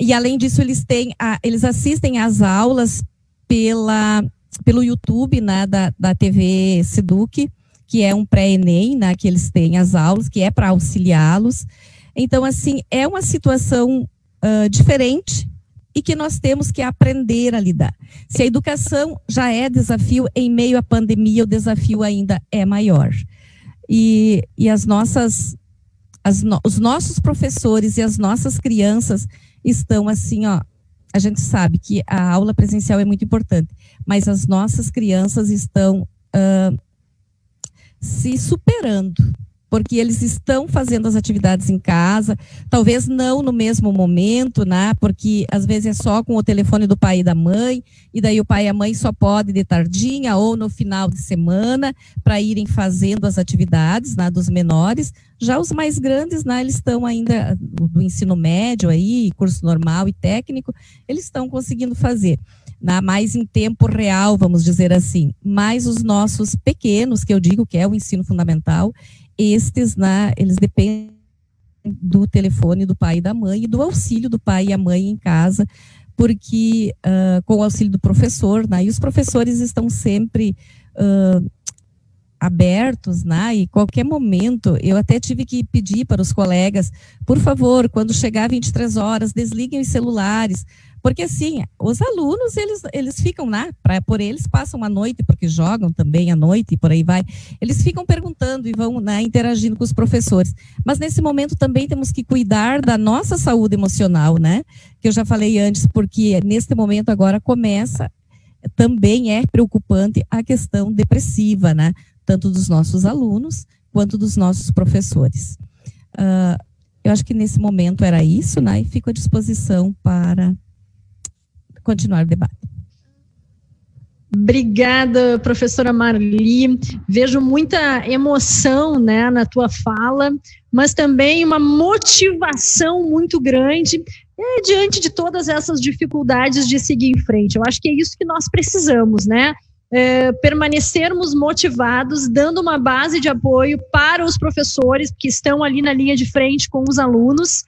Speaker 4: E, além disso, eles, têm a, eles assistem às aulas pela, pelo YouTube né, da, da TV Seduc, que é um pré-ENEM, né, que eles têm as aulas, que é para auxiliá-los. Então, assim, é uma situação uh, diferente e que nós temos que aprender a lidar. Se a educação já é desafio, em meio à pandemia, o desafio ainda é maior. E, e as nossas, as no, os nossos professores e as nossas crianças estão assim, ó. A gente sabe que a aula presencial é muito importante, mas as nossas crianças estão uh, se superando, porque eles estão fazendo as atividades em casa, talvez não no mesmo momento, né? Porque às vezes é só com o telefone do pai e da mãe, e daí o pai e a mãe só podem de tardinha ou no final de semana para irem fazendo as atividades, né, dos menores. Já os mais grandes, né, eles estão ainda do ensino médio aí, curso normal e técnico, eles estão conseguindo fazer. Na, mais em tempo real, vamos dizer assim. Mas os nossos pequenos, que eu digo que é o ensino fundamental, estes, né, eles dependem do telefone do pai e da mãe e do auxílio do pai e a mãe em casa, porque uh, com o auxílio do professor, né, e os professores estão sempre uh, abertos, né, e qualquer momento, eu até tive que pedir para os colegas, por favor, quando chegar 23 horas, desliguem os celulares, porque assim, os alunos, eles, eles ficam lá, pra, por eles passam a noite, porque jogam também à noite e por aí vai. Eles ficam perguntando e vão né, interagindo com os professores. Mas nesse momento também temos que cuidar da nossa saúde emocional, né? Que eu já falei antes, porque neste momento agora começa, também é preocupante a questão depressiva, né? Tanto dos nossos alunos quanto dos nossos professores. Uh, eu acho que nesse momento era isso, né? E fico à disposição para continuar o debate.
Speaker 1: Obrigada, professora Marli. Vejo muita emoção né, na tua fala, mas também uma motivação muito grande é, diante de todas essas dificuldades de seguir em frente. Eu acho que é isso que nós precisamos, né? É, permanecermos motivados, dando uma base de apoio para os professores que estão ali na linha de frente com os alunos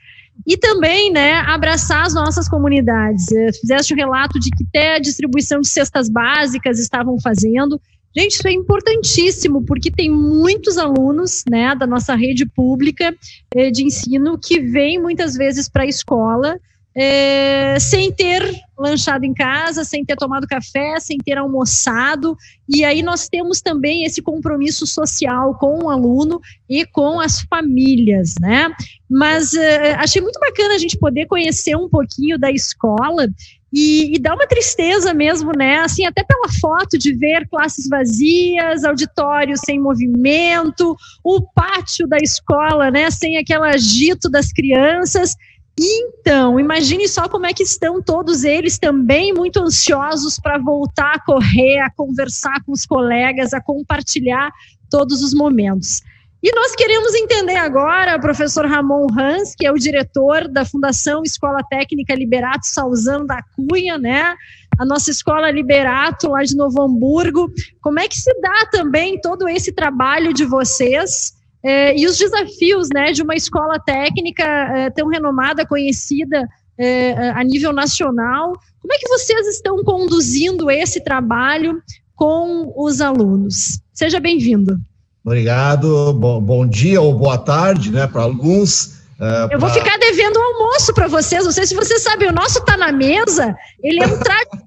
Speaker 1: e também, né, abraçar as nossas comunidades. Eh, fizeste o relato de que até a distribuição de cestas básicas estavam fazendo. Gente, isso é importantíssimo, porque tem muitos alunos, né, da nossa rede pública eh, de ensino que vêm muitas vezes para a escola é, sem ter lanchado em casa, sem ter tomado café, sem ter almoçado. E aí nós temos também esse compromisso social com o aluno e com as famílias, né? Mas é, achei muito bacana a gente poder conhecer um pouquinho da escola e, e, dá uma tristeza mesmo, né? Assim, até pela foto de ver classes vazias, auditório sem movimento, o pátio da escola, né? Sem aquele agito das crianças. Então, imagine só como é que estão todos eles também muito ansiosos para voltar a correr, a conversar com os colegas, a compartilhar todos os momentos. E nós queremos entender agora, o professor Ramon Hans, que é o diretor da Fundação Escola Técnica Liberato Salzano da Cunha, né? A nossa escola Liberato lá de Novo Hamburgo. Como é que se dá também todo esse trabalho de vocês? É, e os desafios né, de uma escola técnica é, tão renomada, conhecida é, a nível nacional. Como é que vocês estão conduzindo esse trabalho com os alunos? Seja bem-vindo.
Speaker 5: Obrigado, bom, bom, dia ou boa tarde né, para alguns.
Speaker 1: Uh, Eu vou ficar devendo um almoço para vocês. Não sei se vocês sabem, o nosso está na mesa, ele é um tradicional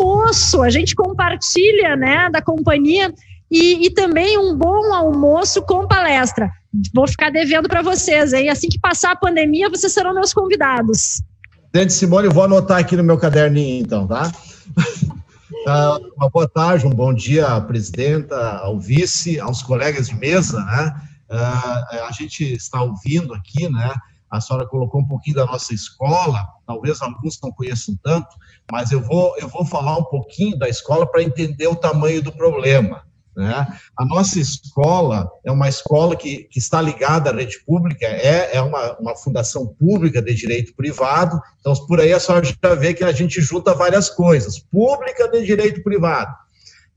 Speaker 1: almoço. A gente compartilha né, da companhia e, e também um bom almoço com palestra. Vou ficar devendo para vocês, hein? Assim que passar a pandemia, vocês serão meus convidados.
Speaker 5: Presidente Simone, eu vou anotar aqui no meu caderninho, então, tá? Uh, uma boa tarde, um bom dia à presidenta, ao vice, aos colegas de mesa, né? Uh, a gente está ouvindo aqui, né? A senhora colocou um pouquinho da nossa escola, talvez alguns não conheçam tanto, mas eu vou, eu vou falar um pouquinho da escola para entender o tamanho do problema. Né? A nossa escola é uma escola que, que está ligada à rede pública, é, é uma, uma fundação pública de direito privado, então por aí a senhora já vê que a gente junta várias coisas, pública de direito privado.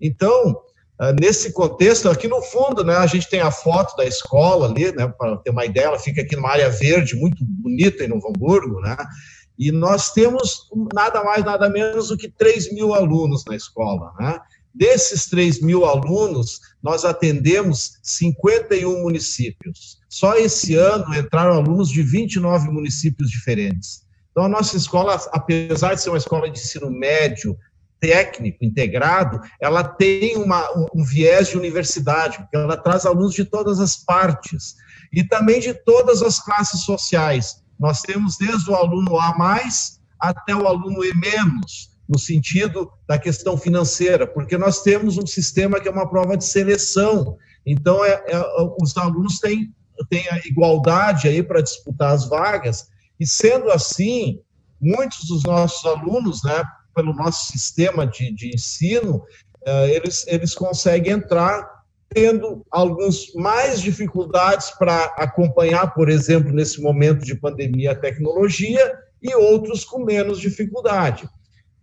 Speaker 5: Então, ah, nesse contexto, aqui no fundo, né, a gente tem a foto da escola ali, né, para ter uma ideia, ela fica aqui numa área verde, muito bonita em Novo Hamburgo, né, e nós temos nada mais, nada menos do que 3 mil alunos na escola, né, Desses 3 mil alunos, nós atendemos 51 municípios. Só esse ano entraram alunos de 29 municípios diferentes. Então, a nossa escola, apesar de ser uma escola de ensino médio, técnico, integrado, ela tem uma, um, viés de universidade, porque ela traz alunos de todas as partes e também de todas as classes sociais. Nós temos desde o aluno A+, até o aluno E-, no sentido da questão financeira, porque nós temos um sistema que é uma prova de seleção. Então, é, é, os alunos têm, têm a igualdade aí para disputar as vagas, e sendo assim, muitos dos nossos alunos, né, pelo nosso sistema de, de ensino, uh, eles, eles conseguem entrar tendo alguns mais dificuldades para acompanhar, por exemplo, nesse momento de pandemia, a tecnologia, e outros com menos dificuldade.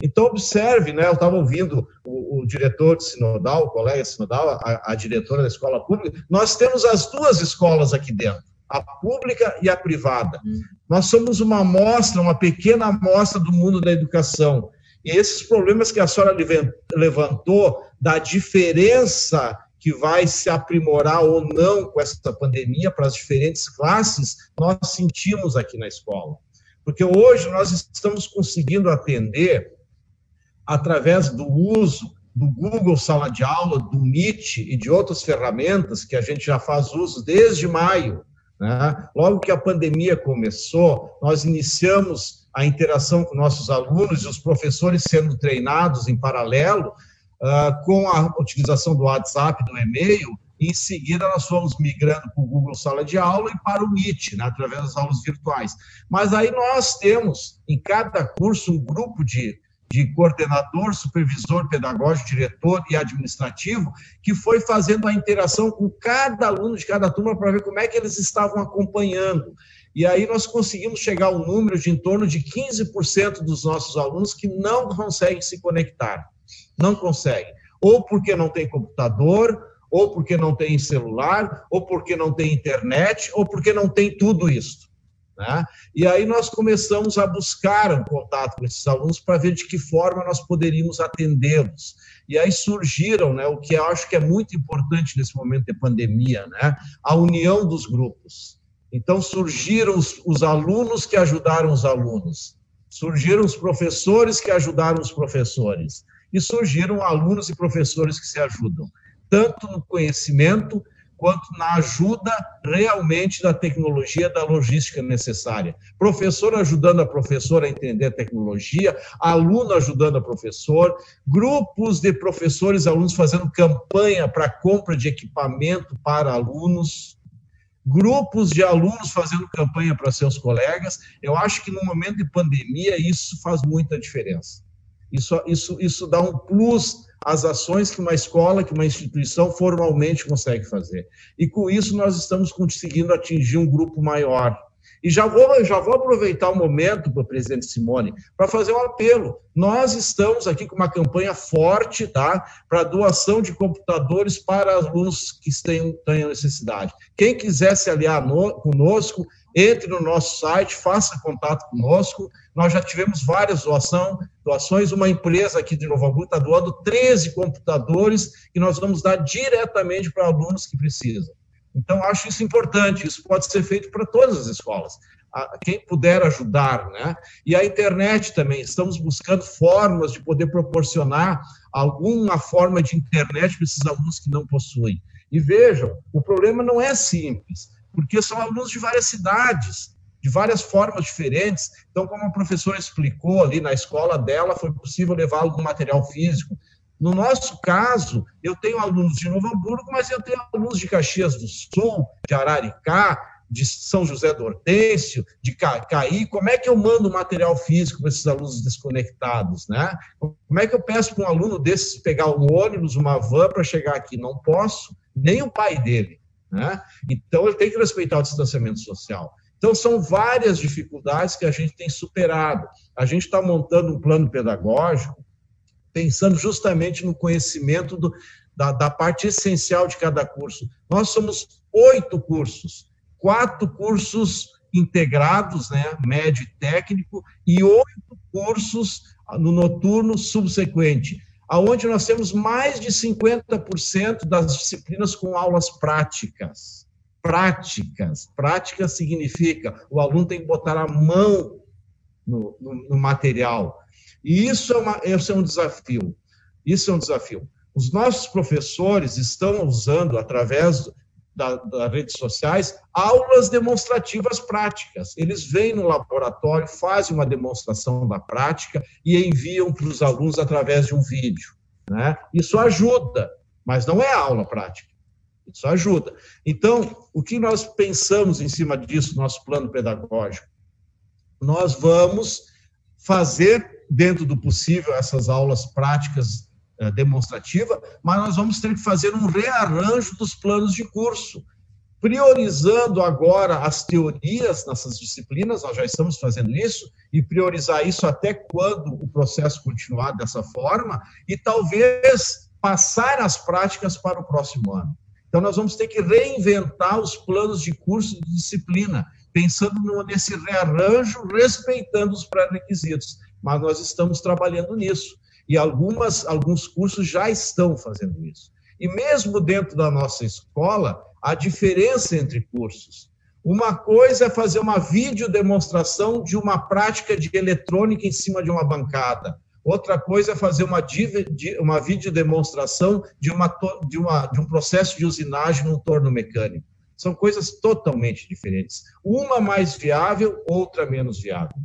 Speaker 5: Então, observe, né, eu estava ouvindo o, o, diretor de Sinodal, o colega Sinodal, a, a, diretora da escola pública, nós temos as duas escolas aqui dentro, a pública e a privada. Hum. Nós somos uma amostra, uma pequena amostra do mundo da educação. E esses problemas que a senhora levantou, da diferença que vai se aprimorar ou não com essa pandemia para as diferentes classes, nós sentimos aqui na escola. Porque hoje nós estamos conseguindo atender através do uso do Google Sala de Aula, do Meet e de outras ferramentas que a gente já faz uso desde maio. Né? Logo que a pandemia começou, nós iniciamos a interação com nossos alunos e os professores sendo treinados em paralelo uh, com a utilização do WhatsApp, do e-mail, em seguida nós fomos migrando para o Google Sala de Aula e para o Meet, né, através das aulas virtuais. Mas aí nós temos, em cada curso, um grupo de de coordenador, supervisor pedagógico, diretor e administrativo, que foi fazendo a interação com cada aluno de cada turma para ver como é que eles estavam acompanhando. E aí nós conseguimos chegar ao número de em torno de 15% dos nossos alunos que não conseguem se conectar. Não conseguem. Ou porque não tem computador, ou porque não tem celular, ou porque não tem internet, ou porque não tem tudo isso. Né? E aí nós começamos a buscar um contato com esses alunos para ver de que forma nós poderíamos atendê-los. E aí surgiram, né, o que eu acho que é muito importante nesse momento de pandemia, né, a união dos grupos. Então surgiram os, os alunos que ajudaram os alunos, surgiram os professores que ajudaram os professores, e surgiram alunos e professores que se ajudam, tanto no conhecimento quanto na ajuda realmente da tecnologia, da logística necessária. Professor ajudando a professora a entender a tecnologia, aluno ajudando a professor, grupos de professores e alunos fazendo campanha para compra de equipamento para alunos, grupos de alunos fazendo campanha para seus colegas. Eu acho que no momento de pandemia isso faz muita diferença. Isso, isso, isso dá um plus às ações que uma escola, que uma instituição formalmente consegue fazer. E com isso nós estamos conseguindo atingir um grupo maior. E já vou, já vou aproveitar o momento presidente Simone para fazer um apelo. Nós estamos aqui com uma campanha forte tá, para doação de computadores para alunos que tenham, tenham necessidade. Quem quiser se aliar no, conosco, entre no nosso site, faça contato conosco. Nós já tivemos várias doação, doações. Uma empresa aqui de Novo Hamburgo está doando 13 computadores que nós vamos dar diretamente para alunos que precisam. Então, acho isso importante. Isso pode ser feito para todas as escolas. Quem puder ajudar, né? E a internet também. Estamos buscando formas de poder proporcionar alguma forma de internet para esses alunos que não possuem. E vejam, o problema não é simples porque são alunos de várias cidades, de várias formas diferentes. Então, como a professora explicou ali na escola dela, foi possível levar algum material físico. No nosso caso, eu tenho alunos de Novo Hamburgo, mas eu tenho alunos de Caxias do Sul, de Araricá, de São José do Hortêncio, de Caí, como é que eu mando material físico para esses alunos desconectados, né? Como é que eu peço para um aluno desses pegar um ônibus, uma van para chegar aqui? Não posso, nem o pai dele. Né? Então, ele tem que respeitar o distanciamento social. Então, são várias dificuldades que a gente tem superado. A gente está montando um plano pedagógico pensando justamente no conhecimento do, da, da, parte essencial de cada curso. Nós somos oito cursos, quatro cursos integrados, né, médio e técnico, e oito cursos no noturno subsequente aonde nós temos mais de 50% das disciplinas com aulas práticas. Práticas. Prática significa o aluno tem que botar a mão no, no, no material. E isso é, uma, é um desafio. Isso é um desafio. Os nossos professores estão usando, através das redes sociais, aulas demonstrativas práticas. Eles vêm no laboratório, fazem uma demonstração da prática e enviam para os alunos através de um vídeo. Né? Isso ajuda, mas não é aula prática. Isso ajuda. Então, o que nós pensamos em cima disso, nosso plano pedagógico? Nós vamos fazer, dentro do possível, essas aulas práticas eh, demonstrativas, mas nós vamos ter que fazer um rearranjo dos planos de curso priorizando agora as teorias nessas disciplinas, nós já estamos fazendo isso, e priorizar isso até quando o processo continuar dessa forma, e talvez passar as práticas para o próximo ano. Então, nós vamos ter que reinventar os planos de curso de disciplina, pensando nesse rearranjo, respeitando os pré-requisitos. Mas nós estamos trabalhando nisso. E algumas, alguns cursos já estão fazendo isso. E mesmo dentro da nossa escola, a diferença entre cursos. Uma coisa é fazer uma videodemonstração de uma prática de eletrônica em cima de uma bancada. Outra coisa é fazer uma, uma videodemonstração de, uma, de, uma, de um processo de usinagem num torno mecânico. São coisas totalmente diferentes. Uma mais viável, outra menos viável.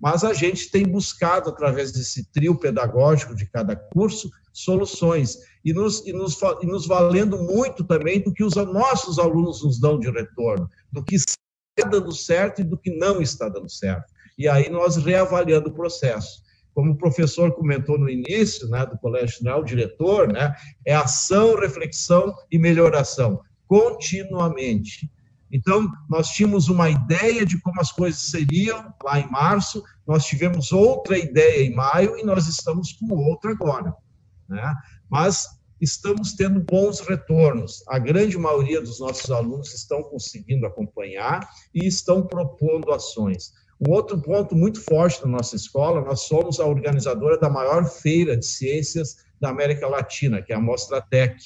Speaker 5: Mas a gente tem buscado, através desse trio pedagógico de cada curso, soluções e nos, e nos, e nos valendo muito também do que os nossos alunos nos dão de retorno, do que está dando certo e do que não está dando certo. E aí nós reavaliando o processo. Como o professor comentou no início, né, do Colégio Nacional, o diretor, né, é ação, reflexão e melhoração, continuamente. Então, nós tínhamos uma ideia de como as coisas seriam lá em março, nós tivemos outra ideia em maio e nós estamos com outra agora. Né? Mas estamos tendo bons retornos. A grande maioria dos nossos alunos estão conseguindo acompanhar e estão propondo ações. Um outro ponto muito forte da nossa escola, nós somos a organizadora da maior feira de ciências da América Latina, que é a Mostra Tech.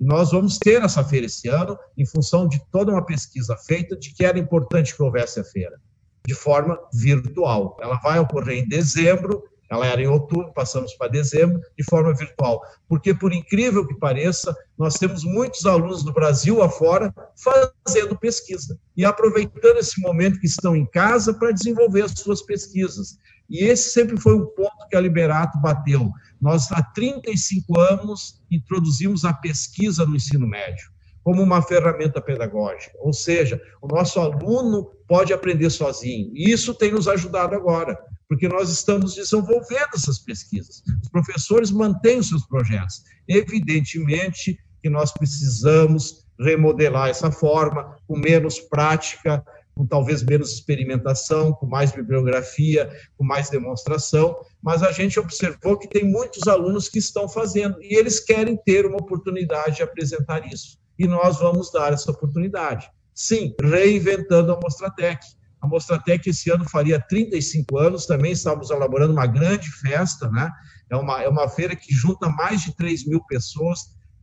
Speaker 5: E nós vamos ter essa feira esse ano, em função de toda uma pesquisa feita de que era importante que houvesse a feira, de forma virtual. Ela vai ocorrer em dezembro, ela era em outubro, passamos para dezembro, de forma virtual. Porque, por incrível que pareça, nós temos muitos alunos do Brasil afora fazendo pesquisa e aproveitando esse momento que estão em casa para desenvolver as suas pesquisas. E esse sempre foi um ponto que a Liberato bateu. Nós, há 35 anos, introduzimos a pesquisa no ensino médio como uma ferramenta pedagógica, ou seja, o nosso aluno pode aprender sozinho. E isso tem nos ajudado agora porque nós estamos desenvolvendo essas pesquisas. Os professores mantêm os seus projetos. Evidentemente que nós precisamos remodelar essa forma, com menos prática, com talvez menos experimentação, com mais bibliografia, com mais demonstração, mas a gente observou que tem muitos alunos que estão fazendo e eles querem ter uma oportunidade de apresentar isso. E nós vamos dar essa oportunidade. Sim, reinventando a Mostratec a Mostratec esse ano faria 35 anos, também estamos elaborando uma grande festa, né? É uma, é uma feira que junta mais de 3 mil pessoas,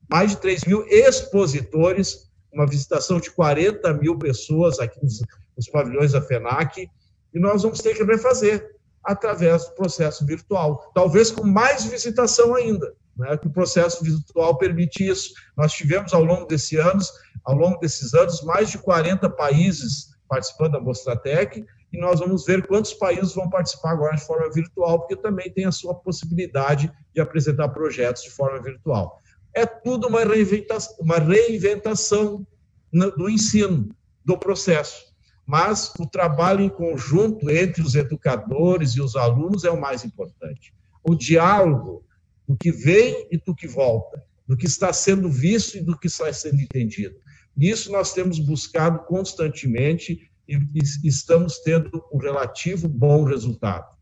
Speaker 5: mais de 3 mil expositores, uma visitação de 40 mil pessoas aqui nos, nos pavilhões da FENAC, e nós vamos ter que refazer através do processo virtual, talvez com mais visitação ainda, né, que o processo virtual permite isso. Nós tivemos ao longo desse anos, ao longo desses anos, mais de 40 países participando da Mostratec, e nós vamos ver quantos países vão participar agora de forma virtual, porque também tem a sua possibilidade de apresentar projetos de forma virtual. É tudo uma reinventação, uma reinventação do ensino, do processo. Mas o trabalho em conjunto entre os educadores e os alunos é o mais importante. O diálogo do que vem e do que volta, do que está sendo visto e do que está sendo entendido. Nisso nós temos buscado constantemente e estamos tendo um relativo bom resultado.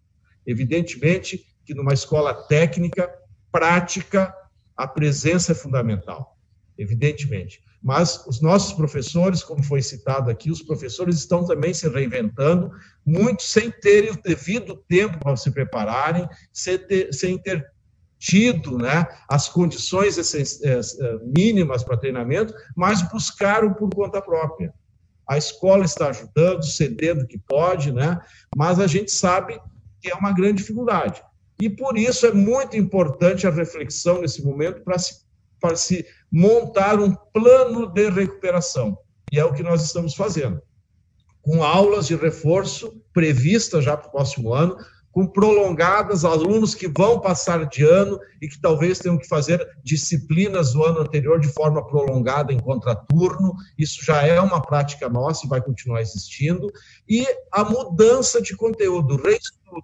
Speaker 5: Evidentemente que numa escola técnica, prática, a presença é fundamental, evidentemente. Mas os nossos professores, como foi citado aqui, os professores estão também se reinventando, muitos sem terem o devido tempo para se prepararem, sem ter, sem ter tido né, as condições eh, mínimas para treinamento, mas buscaram por conta própria. A escola está ajudando, cedendo que pode, né, mas a gente sabe que é uma grande dificuldade. E por isso é muito importante a reflexão nesse momento para se, para se montar um plano de recuperação. E é o que nós estamos fazendo. Com aulas de reforço previstas já para o próximo ano, com prolongadas, alunos que vão passar de ano e que talvez tenham que fazer disciplinas do ano anterior de forma prolongada em contraturno. Isso já é uma prática nossa e vai continuar existindo. E a mudança de conteúdo, reestudo,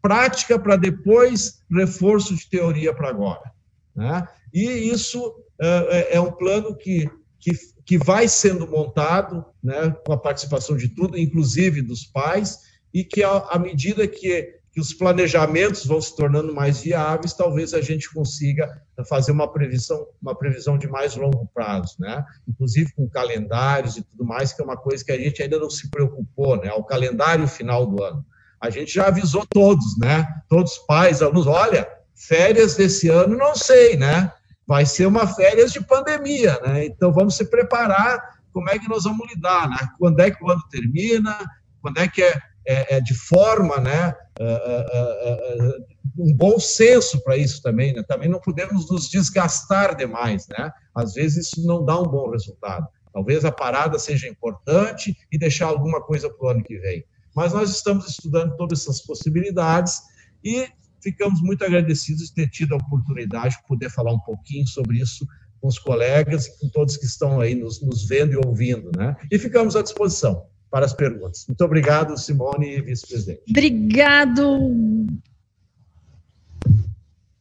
Speaker 5: prática para depois, reforço de teoria para agora. Né? E isso é, é um plano que, que, que vai sendo montado né, com a participação de tudo, inclusive dos pais, e que, à medida que, que os planejamentos vão se tornando mais viáveis, talvez a gente consiga fazer uma previsão, uma previsão de mais longo prazo, né? Inclusive com calendários e tudo mais, que é uma coisa que a gente ainda não se preocupou, né? O calendário final do ano. A gente já avisou todos, né? Todos os pais, alunos, olha, férias desse ano, não sei, né? Vai ser uma férias de pandemia, né? Então vamos se preparar. Como é que nós vamos lidar, né? Quando é que o ano termina? Quando é que é é, é, de forma, né, é, é, um bom senso para isso também, né? Também não podemos nos desgastar demais, né? Às vezes isso não dá um bom resultado. Talvez a parada seja importante e deixar alguma coisa para o ano que vem. Mas nós estamos estudando todas essas possibilidades e ficamos muito agradecidos de ter tido a oportunidade de poder falar um pouquinho sobre isso com os colegas e com todos que estão aí nos, nos vendo e ouvindo, né? E ficamos à disposição para as perguntas. Muito obrigado, Simone, vice-presidente.
Speaker 1: Obrigado.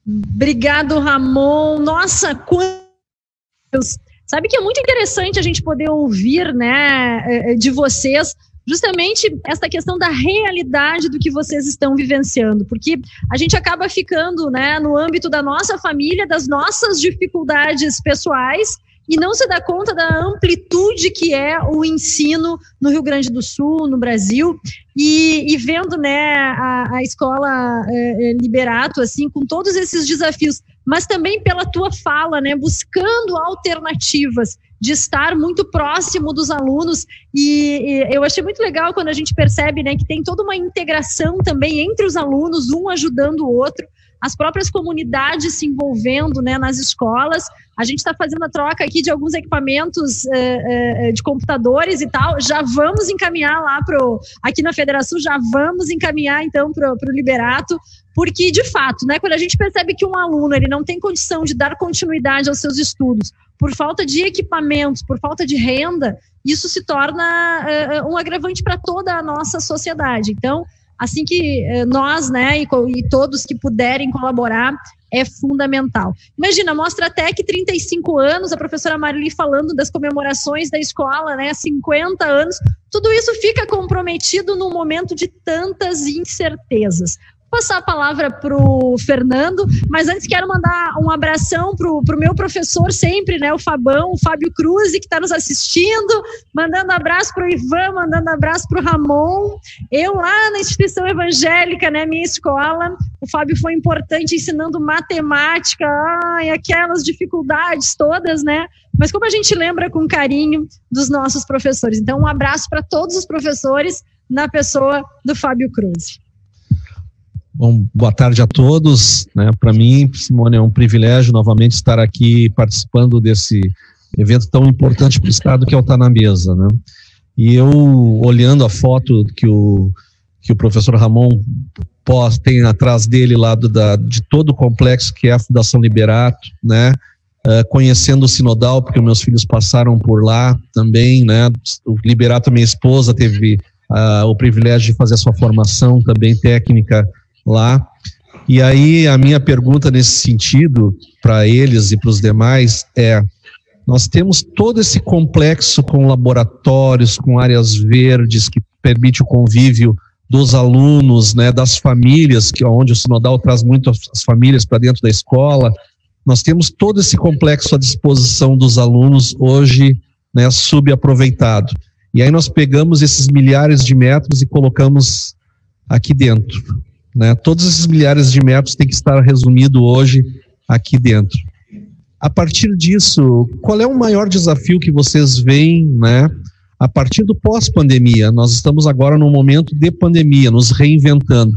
Speaker 1: Obrigado, Ramon. Nossa, quantos. Sabe que é muito interessante a gente poder ouvir, né, eh, eh, de vocês, justamente essa questão da realidade do que vocês estão vivenciando, porque a gente acaba ficando, né, no âmbito da nossa família, das nossas dificuldades pessoais, e não se dá conta da amplitude que é o ensino no Rio Grande do Sul, no Brasil, e, e vendo né, a, a escola é, Liberato, assim, com todos esses desafios, mas também pela tua fala, né, buscando alternativas de estar muito próximo dos alunos. E, e, eu achei muito legal quando a gente percebe né, que tem toda uma integração também entre os alunos, um ajudando o outro as próprias comunidades se envolvendo né, nas escolas. A gente está fazendo a troca aqui de alguns equipamentos uh, uh, de computadores e tal. Já vamos encaminhar lá pro aqui na Federação, já vamos encaminhar então para o Liberato, porque de fato, né, quando a gente percebe que um aluno ele não tem condição de dar continuidade aos seus estudos por falta de equipamentos, por falta de renda, isso se torna uh, um agravante para toda a nossa sociedade. Então assim que eh, nós, né, e, e todos que puderem colaborar, é fundamental. Imagina, mostra até que 35 anos, a professora Marili falando das comemorações da escola, né, 50 anos, tudo isso fica comprometido num momento de tantas incertezas passar a palavra para o Fernando, mas antes quero mandar um abração para o meu professor sempre, né, o Fabão, o Fábio Cruz, que está nos assistindo, mandando abraço para o Ivan, mandando abraço para o Ramon. Eu lá na instituição evangélica, né, minha escola, o Fábio foi importante ensinando matemática, ai, aquelas dificuldades todas, né? Mas como a gente lembra com carinho dos nossos professores. Então, um abraço para todos os professores na pessoa do Fábio Cruz.
Speaker 6: Bom, boa tarde a todos. Né? Para mim, Simone, é um privilégio novamente estar aqui participando desse evento tão importante para o Estado que é o Tá na Mesa. Né? E eu, olhando a foto que o, que o professor Ramon pós, tem atrás dele, lá da, de todo o complexo que é a Fundação Liberato, né? Uh, conhecendo o Sinodal, porque meus filhos passaram por lá também, né? O Liberato, minha esposa, teve uh, o privilégio de fazer a sua formação também técnica lá. E aí a minha pergunta nesse sentido para eles e para os demais é: nós temos todo esse complexo com laboratórios, com áreas verdes que permite o convívio dos alunos, né, das famílias, que é onde o sinodal traz muito as famílias para dentro da escola. Nós temos todo esse complexo à disposição dos alunos hoje, né, subaproveitado. E aí nós pegamos esses milhares de metros e colocamos aqui dentro. Né? Todos esses milhares de metros têm que estar resumido hoje aqui dentro. A partir disso, qual é o maior desafio que vocês veem, né? A partir do pós-pandemia, nós estamos agora num momento de pandemia, nos reinventando.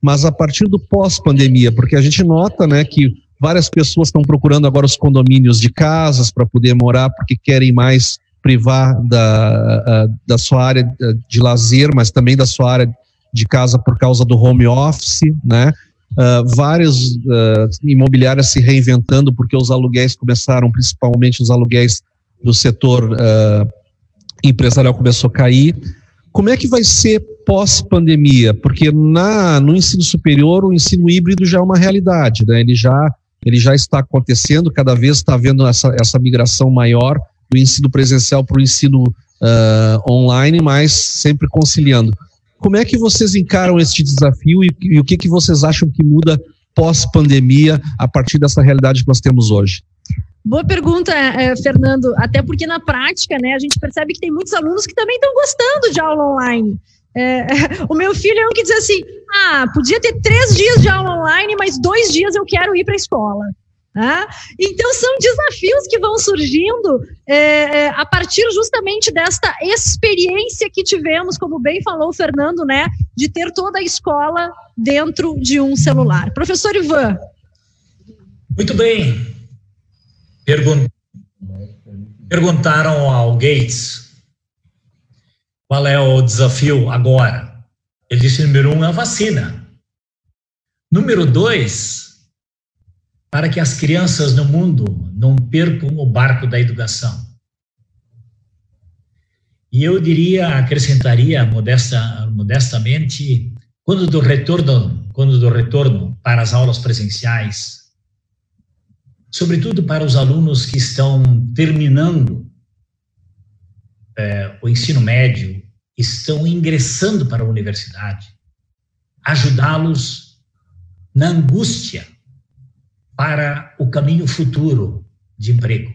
Speaker 6: Mas a partir do pós-pandemia, porque a gente nota, né, que várias pessoas estão procurando agora os condomínios de casas para poder morar, porque querem mais privar da, da sua área de lazer, mas também da sua área de casa por causa do home office, né? Uh, várias uh, imobiliárias se reinventando porque os aluguéis começaram, principalmente os aluguéis do setor uh, empresarial começou a cair. Como é que vai ser pós-pandemia? Porque na, no ensino superior o ensino híbrido já é uma realidade, né? Ele já ele já está acontecendo, cada vez está havendo essa, essa migração maior do ensino presencial para o ensino online, mas sempre conciliando. Como é que vocês encaram este desafio e, e o que, que vocês acham que muda pós-pandemia a partir dessa realidade que nós temos hoje?
Speaker 1: Boa pergunta, eh, Fernando. Até porque na prática, né, a gente percebe que tem muitos alunos que também estão gostando de aula online. É, o meu filho é um que diz assim: ah, podia ter três dias de aula online, mas dois dias eu quero ir para a escola. Ah, então são desafios que vão surgindo é, é, a partir justamente desta experiência que tivemos, como bem falou o Fernando, né, de ter toda a escola dentro de um celular. Professor Ivan.
Speaker 2: Muito bem. Pergun perguntaram ao Gates qual é o desafio agora. Ele disse: número um, a vacina. Número dois, para que as crianças no mundo não percam o barco da educação. E eu diria, acrescentaria modesta, modestamente, quando do retorno, quando do retorno para as aulas presenciais, sobretudo para os alunos que estão terminando é, o ensino médio, estão ingressando para a universidade, ajudá-los na angústia para o caminho futuro de emprego.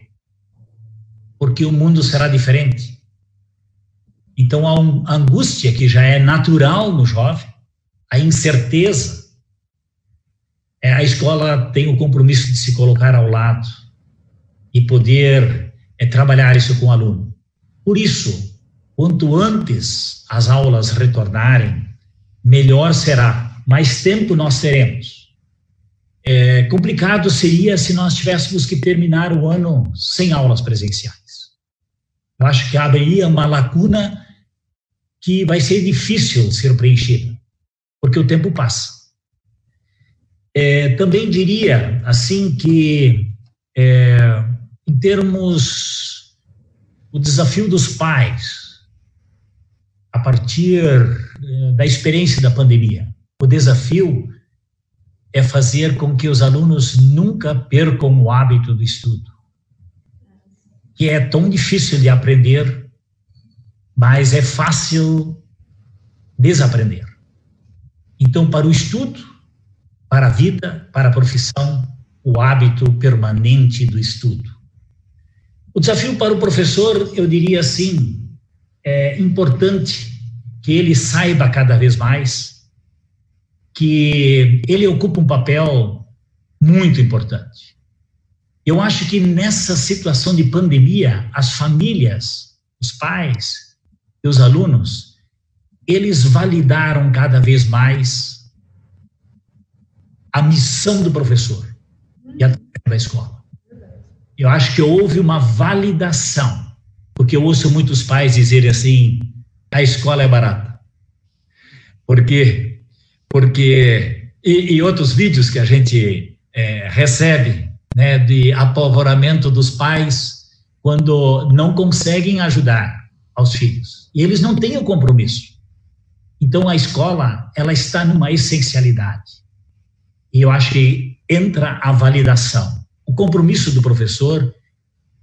Speaker 2: Porque o mundo será diferente. Então, a angústia que já é natural no jovem, a incerteza. É, a escola tem o compromisso de se colocar ao lado e poder é, trabalhar isso com o aluno. Por isso, quanto antes as aulas retornarem, melhor será. Mais tempo nós teremos é, complicado seria se nós tivéssemos que terminar o ano sem aulas presenciais. Eu acho que abriria uma lacuna que vai ser difícil ser preenchida, porque o tempo passa. É, também diria, assim, que é, em termos o desafio dos pais, a partir é, da experiência da pandemia, o desafio é fazer com que os alunos nunca percam o hábito do estudo, que é tão difícil de aprender, mas é fácil desaprender. Então, para o estudo, para a vida, para a profissão, o hábito permanente do estudo. O desafio para o professor, eu diria assim, é importante que ele saiba cada vez mais que ele ocupa um papel muito importante. Eu acho que nessa situação de pandemia, as famílias, os pais e os alunos, eles validaram cada vez mais a missão do professor e a da escola. Eu acho que houve uma validação, porque eu ouço muitos pais dizerem assim: a escola é barata. Porque porque e, e outros vídeos que a gente é, recebe, né, de apavoramento dos pais quando não conseguem ajudar aos filhos. E eles não têm o compromisso. Então a escola, ela está numa essencialidade. E eu acho que entra a validação. O compromisso do professor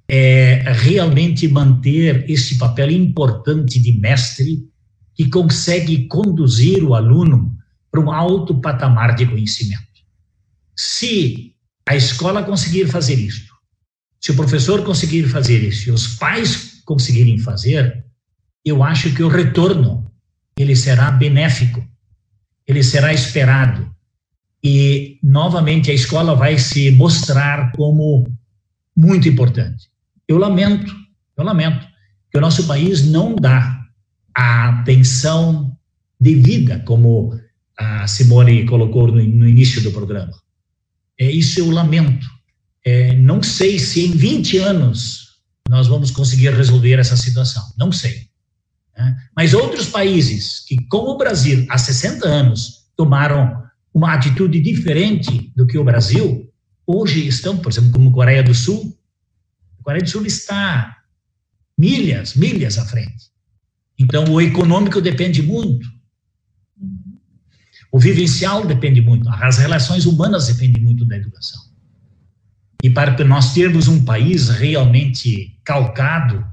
Speaker 2: é realmente manter esse papel importante de mestre que consegue conduzir o aluno para um alto patamar de conhecimento. Se a escola conseguir fazer isso, se o professor conseguir fazer isso, e os pais conseguirem fazer, eu acho que o retorno ele será benéfico, ele será esperado e novamente a escola vai se mostrar como muito importante. Eu lamento, eu lamento que o nosso país não dá a atenção devida como a Simone colocou no, no início do programa. É, isso eu lamento. É, não sei se em 20 anos nós vamos conseguir resolver essa situação. Não sei. Né? Mas outros países que, como o Brasil, há 60 anos, tomaram uma atitude diferente do que o Brasil, hoje estão, por exemplo, como Coreia do Sul. A Coreia do Sul está milhas, milhas à frente. Então, o econômico depende muito. O vivencial depende muito. As relações humanas dependem muito da educação. E para nós termos um país realmente calcado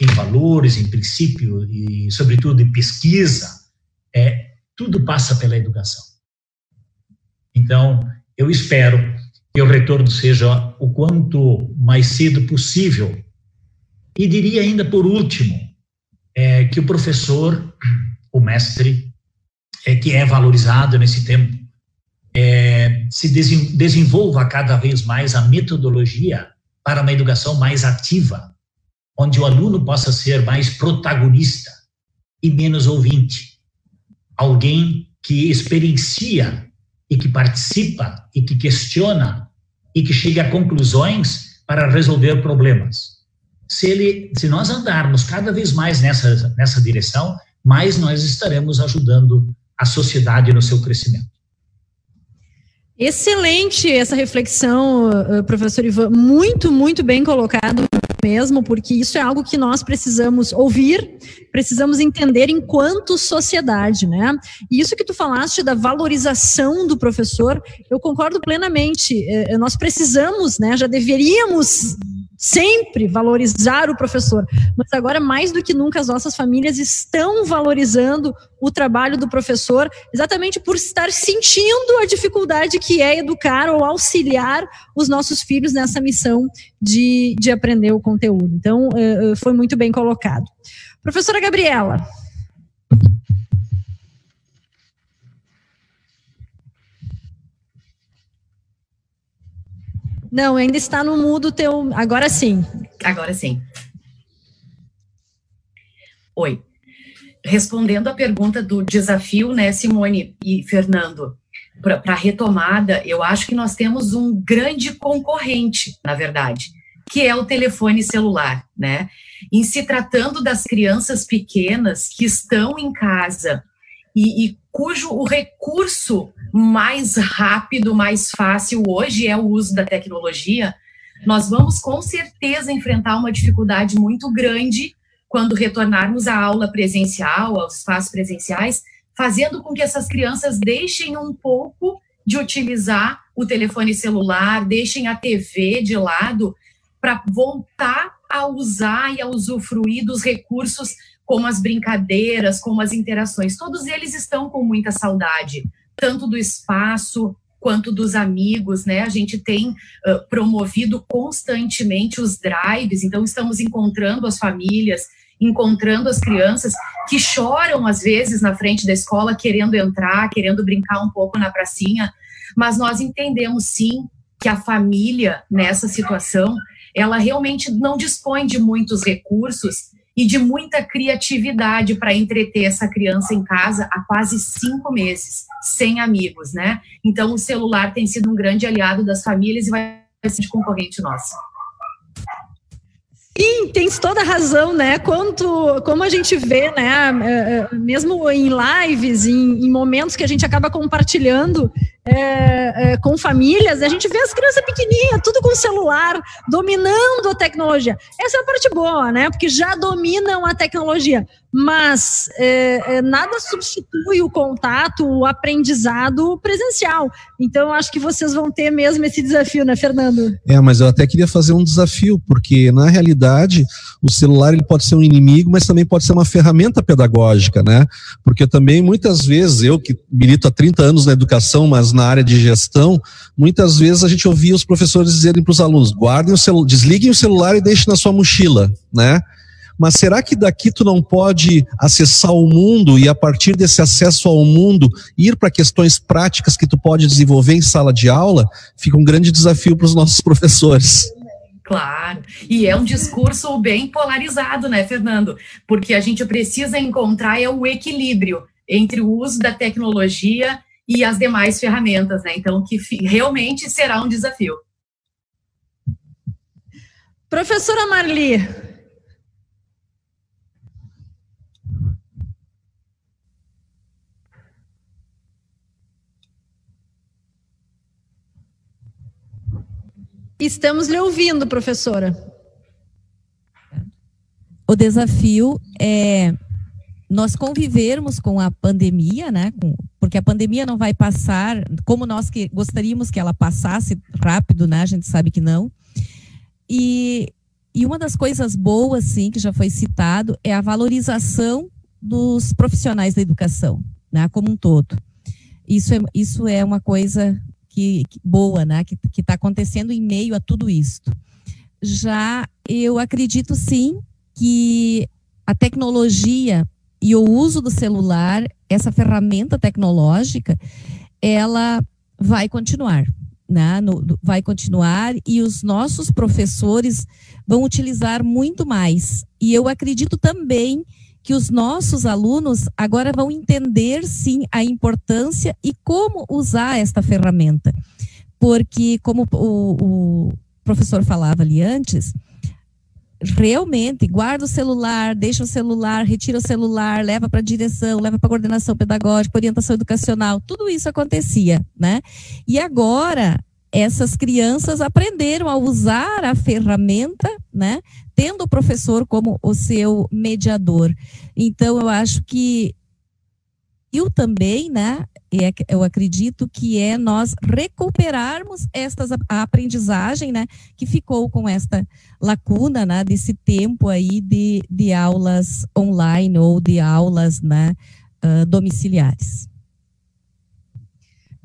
Speaker 2: em valores, em princípio e, sobretudo, em pesquisa, é, tudo passa pela educação. Então, eu espero que o retorno seja o quanto mais cedo possível. E diria ainda por último, é, que o professor, o mestre, é, que é valorizado nesse tempo, é, se desenvolva cada vez mais a metodologia para uma educação mais ativa, onde o aluno possa ser mais protagonista e menos ouvinte. Alguém que experiencia e que participa e que questiona e que chega a conclusões para resolver problemas. Se ele, se nós andarmos cada vez mais nessa nessa direção, mais nós estaremos ajudando a sociedade no seu crescimento.
Speaker 1: Excelente essa reflexão, eh, professor Ivan, muito, muito bem colocado mesmo, porque isso é algo que nós precisamos ouvir, precisamos entender enquanto sociedade, né? E isso que tu falaste da valorização do professor, eu concordo plenamente. Eh, nós precisamos, né? Já deveríamos sempre valorizar o professor, mas agora mais do que nunca as nossas famílias estão valorizando o trabalho do professor, exatamente por estar sentindo a dificuldade que é educar ou auxiliar os nossos filhos nessa missão de, de aprender o conteúdo. Então, eh, eh, foi muito bem colocado. Professora Gabriela. Não, ainda está no mudo teu. Agora sim.
Speaker 3: Agora sim. Oi. Respondendo à pergunta do desafio, né, Simone e Fernando, para a retomada, eu acho que nós temos um grande concorrente, na verdade, que é o telefone celular, né? Em se tratando das crianças pequenas que estão em casa e, e cujo o recurso mais rápido, mais fácil hoje é o uso da tecnologia, nós vamos com certeza enfrentar uma dificuldade muito grande quando retornarmos à aula presencial, aos espaços presenciais, fazendo com que essas crianças deixem um pouco de utilizar o telefone celular, deixem a TV de lado para voltar a usar e a usufruir dos recursos como as brincadeiras, como as interações. Todos eles estão com muita saudade tanto do espaço quanto dos amigos, né? A gente tem uh, promovido constantemente os drives, então estamos encontrando as famílias, encontrando as crianças que choram às vezes na frente da escola, querendo entrar, querendo brincar um pouco na pracinha, mas nós entendemos sim que a família nessa situação, ela realmente não dispõe de muitos recursos e de muita criatividade para entreter essa criança em casa há quase cinco meses, sem amigos, né? Então, o celular tem sido um grande aliado das famílias e vai ser de concorrente nosso.
Speaker 1: Sim, tens toda a razão, né? Quanto, como a gente vê, né? É, é, mesmo em lives, em, em momentos que a gente acaba compartilhando é, é, com famílias, a gente vê as crianças pequenininhas, tudo com celular, dominando a tecnologia. Essa é a parte boa, né? Porque já dominam a tecnologia mas é, é, nada substitui o contato, o aprendizado presencial. Então, acho que vocês vão ter mesmo esse desafio, né, Fernando?
Speaker 6: É, mas eu até queria fazer um desafio, porque na realidade o celular ele pode ser um inimigo, mas também pode ser uma ferramenta pedagógica, né? Porque também muitas vezes, eu que milito há 30 anos na educação, mas na área de gestão, muitas vezes a gente ouvia os professores dizerem para os alunos: guardem o celular, desliguem o celular e deixem na sua mochila, né? Mas será que daqui tu não pode acessar o mundo e a partir desse acesso ao mundo ir para questões práticas que tu pode desenvolver em sala de aula? Fica um grande desafio para os nossos professores.
Speaker 3: Claro, e é um discurso bem polarizado, né, Fernando? Porque a gente precisa encontrar é o equilíbrio entre o uso da tecnologia e as demais ferramentas, né? Então, que realmente será um desafio.
Speaker 1: Professora Marli, Estamos lhe ouvindo, professora.
Speaker 4: O desafio é nós convivermos com a pandemia, né? Porque a pandemia não vai passar como nós que gostaríamos que ela passasse rápido, né? A gente sabe que não. E, e uma das coisas boas, sim, que já foi citado, é a valorização dos profissionais da educação, né? Como um todo. Isso é, isso é uma coisa que, que boa, né? Que está acontecendo em meio a tudo isso. Já eu acredito sim que a tecnologia e o uso do celular, essa ferramenta tecnológica, ela vai continuar. Né? No, vai continuar e os nossos professores vão utilizar muito mais. E eu acredito também que os nossos alunos agora vão entender sim a importância e como usar esta ferramenta. Porque, como o, o professor falava ali antes, realmente guarda o celular, deixa o celular, retira o celular, leva para a direção, leva para a coordenação pedagógica, orientação educacional, tudo isso acontecia, né? E agora essas crianças aprenderam a usar a ferramenta, né? Tendo o professor como o seu mediador. Então eu acho que eu também, né, é, eu acredito que é nós recuperarmos estas, a aprendizagem, né, que ficou com esta lacuna, né, desse tempo aí de, de aulas online ou de aulas, né, uh, domiciliares.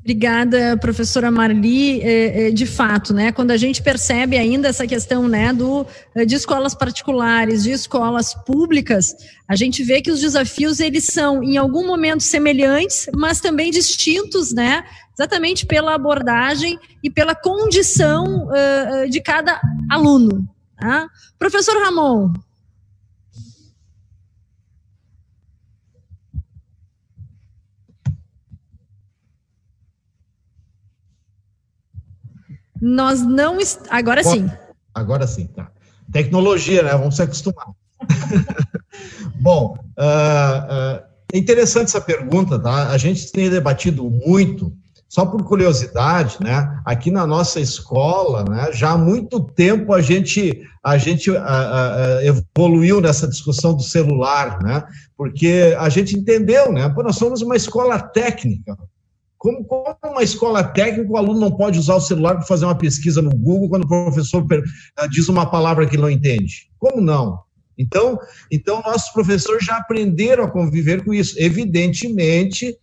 Speaker 1: Obrigada, professora Marli. É, é, de fato, né, quando a gente percebe ainda essa questão né, do, é, de escolas particulares, de escolas públicas, a gente vê que os desafios eles são, em algum momento, semelhantes, mas também distintos, né, exatamente pela abordagem e pela condição uh, de cada aluno. Tá? Professor Ramon, Nós não. Agora sim.
Speaker 5: Agora sim, tá. Tecnologia, né? Vamos se acostumar. Bom, uh, uh, é interessante essa pergunta, tá? A gente tem debatido muito, só por curiosidade, né? Aqui na nossa escola, né? Já há muito tempo a gente a gente uh, evoluiu nessa discussão do celular, né? Porque a gente entendeu, né? Pô, nós somos uma escola técnica, como, como uma escola técnica, o aluno não pode usar o celular para fazer uma pesquisa no Google quando o professor ah, diz uma palavra que ele não entende? Como não? Então, então nossos professores já aprenderam a conviver com isso. Evidentemente,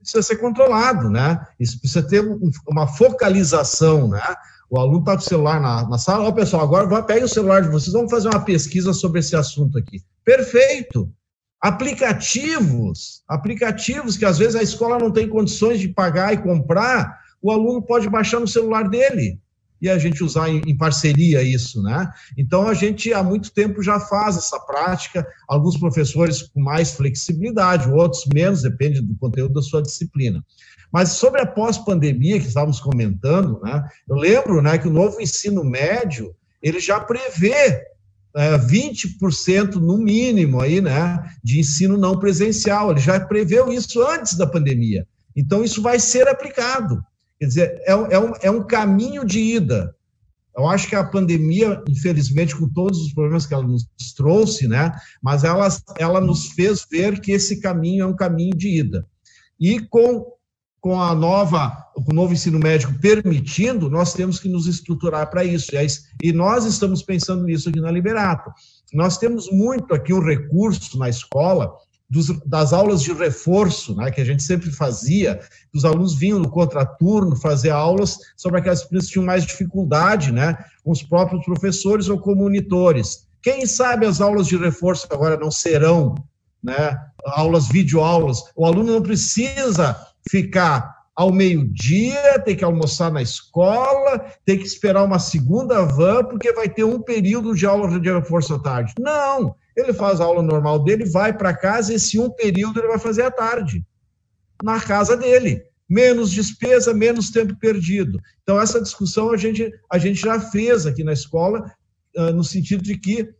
Speaker 5: precisa ser controlado, né? Isso precisa ter uma focalização, né? O aluno está com o celular na, na sala, ó, pessoal, agora pegue o celular de vocês, vamos fazer uma pesquisa sobre esse assunto aqui. Perfeito! Aplicativos, aplicativos que às vezes a escola não tem condições de pagar e comprar, o aluno pode baixar no celular dele e a gente usar em, parceria isso, né? Então a gente há muito tempo já faz essa prática, alguns professores com mais flexibilidade, outros menos, depende do conteúdo da sua disciplina. Mas sobre a pós-pandemia que estávamos comentando, né? Eu lembro, né, que o novo ensino médio ele já prevê é, 20% no mínimo aí, né, de ensino não presencial. Ele já preveu isso antes da pandemia. Então, isso vai ser aplicado. Quer dizer, é, é, um, é um caminho de ida. Eu acho que a pandemia, infelizmente, com todos os problemas que ela nos trouxe, né, mas ela, ela nos fez ver que esse caminho é um caminho de ida. E com com a nova, com o novo ensino médio permitindo, nós temos que nos estruturar para isso. E nós estamos pensando nisso aqui na Liberato. Nós temos muito aqui um recurso na escola dos, das aulas de reforço, né, que a gente sempre fazia, os alunos vinham no contraturno fazer aulas sobre aquelas disciplinas que tinham mais dificuldade, né, com os próprios professores ou com monitores. Quem sabe as aulas de reforço agora não serão né, aulas, videoaulas. O aluno não precisa ficar ao meio-dia, tem que almoçar na escola, tem que esperar uma segunda van, porque vai ter um período de aula de reforço à tarde. Não, ele faz a aula normal dele, vai para casa, esse um período ele vai fazer à tarde, na casa dele. Menos despesa, menos tempo perdido. Então, essa discussão a gente, a gente já fez aqui na escola, uh, no sentido de que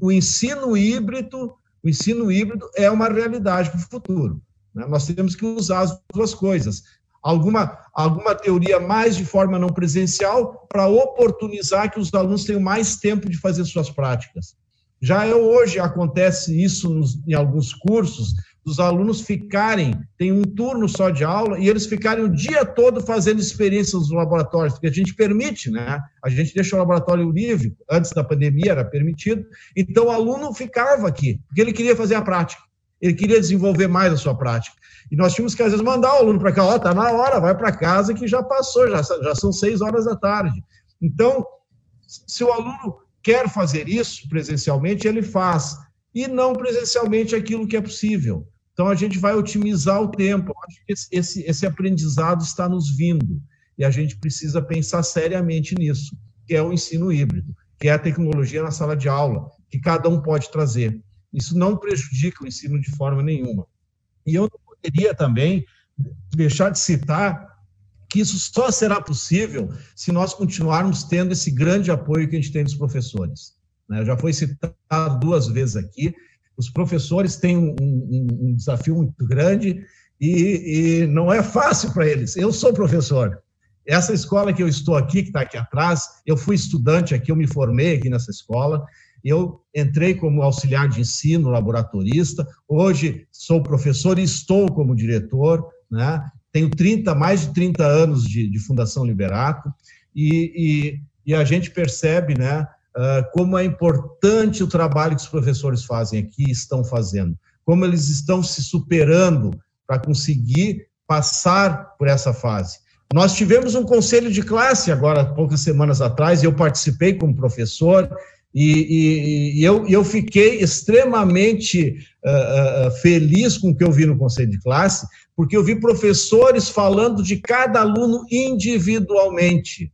Speaker 5: o ensino híbrido, o ensino híbrido é uma realidade para o futuro. Né? Nós temos que usar as duas coisas. alguma, alguma teoria mais de forma não presencial para oportunizar que os alunos tenham mais tempo de fazer suas práticas. Já é hoje acontece isso nos, em alguns cursos, dos alunos ficarem, tem um turno só de aula, e eles ficarem o dia todo fazendo experiências nos laboratórios, porque a gente permite, né? A gente deixa o laboratório livre, antes da pandemia era permitido, então o aluno ficava aqui, porque ele queria fazer a prática, ele queria desenvolver mais a sua prática. E nós tínhamos que, às vezes, mandar o aluno para cá, ó, tá na hora, vai para casa que já passou, já, já são seis horas da tarde. Então, se o aluno quer fazer isso presencialmente, ele faz. E não presencialmente aquilo que é possível. Então, a gente vai otimizar o tempo. Eu acho que esse, esse, esse aprendizado está nos vindo. E a gente precisa pensar seriamente nisso, que é o ensino híbrido, que é a tecnologia na sala de aula, que cada um pode trazer. Isso não prejudica o ensino de forma nenhuma. E eu não poderia também deixar de citar que isso só será possível se nós continuarmos tendo esse grande apoio que a gente tem dos professores. Né? Já foi citado duas vezes aqui, os professores têm um, um, um desafio muito grande e, e não é fácil para eles. Eu sou professor. Essa escola que eu estou aqui, que está aqui atrás, eu fui estudante aqui, eu me formei aqui nessa escola, eu entrei como auxiliar de ensino, laboratorista, hoje sou professor e estou como diretor, né? tenho 30, mais de 30 anos de, de Fundação Liberato, e, e, e, a gente percebe né, uh, como é importante o trabalho que os professores fazem aqui, estão fazendo, como eles estão se superando para conseguir passar por essa fase. Nós tivemos um conselho de classe agora, poucas semanas atrás, e eu participei como professor, e, e, e eu, eu, fiquei extremamente uh, uh, feliz com o que eu vi no conselho de classe, porque eu vi professores falando de cada aluno individualmente,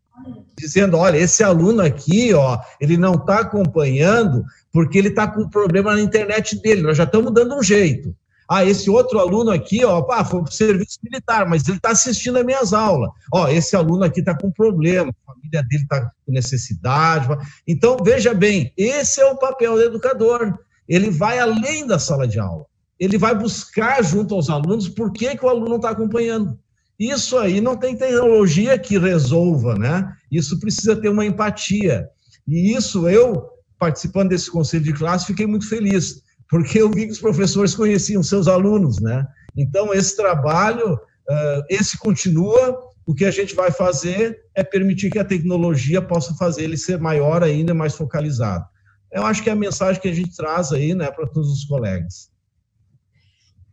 Speaker 5: dizendo: olha, esse aluno aqui, ó, ele não está acompanhando porque ele está com problema na internet dele, nós já estamos dando um jeito. Ah, esse outro aluno aqui, ó, pá, foi para o serviço militar, mas ele está assistindo as minhas aulas. Ó, esse aluno aqui está com problema, a família dele está com necessidade. Então, veja bem, esse é o papel do educador. Ele vai além da sala de aula. Ele vai buscar junto aos alunos por que, que o aluno não está acompanhando. Isso aí não tem tecnologia que resolva, né? Isso precisa ter uma empatia. E isso eu, participando desse conselho de classe, fiquei muito feliz porque eu vi que os professores conheciam seus alunos, né? Então, esse trabalho, esse continua, o que a gente vai fazer é permitir que a tecnologia possa fazer ele ser maior ainda, mais focalizado. Eu acho que é a mensagem que a gente traz aí, né, para todos os colegas.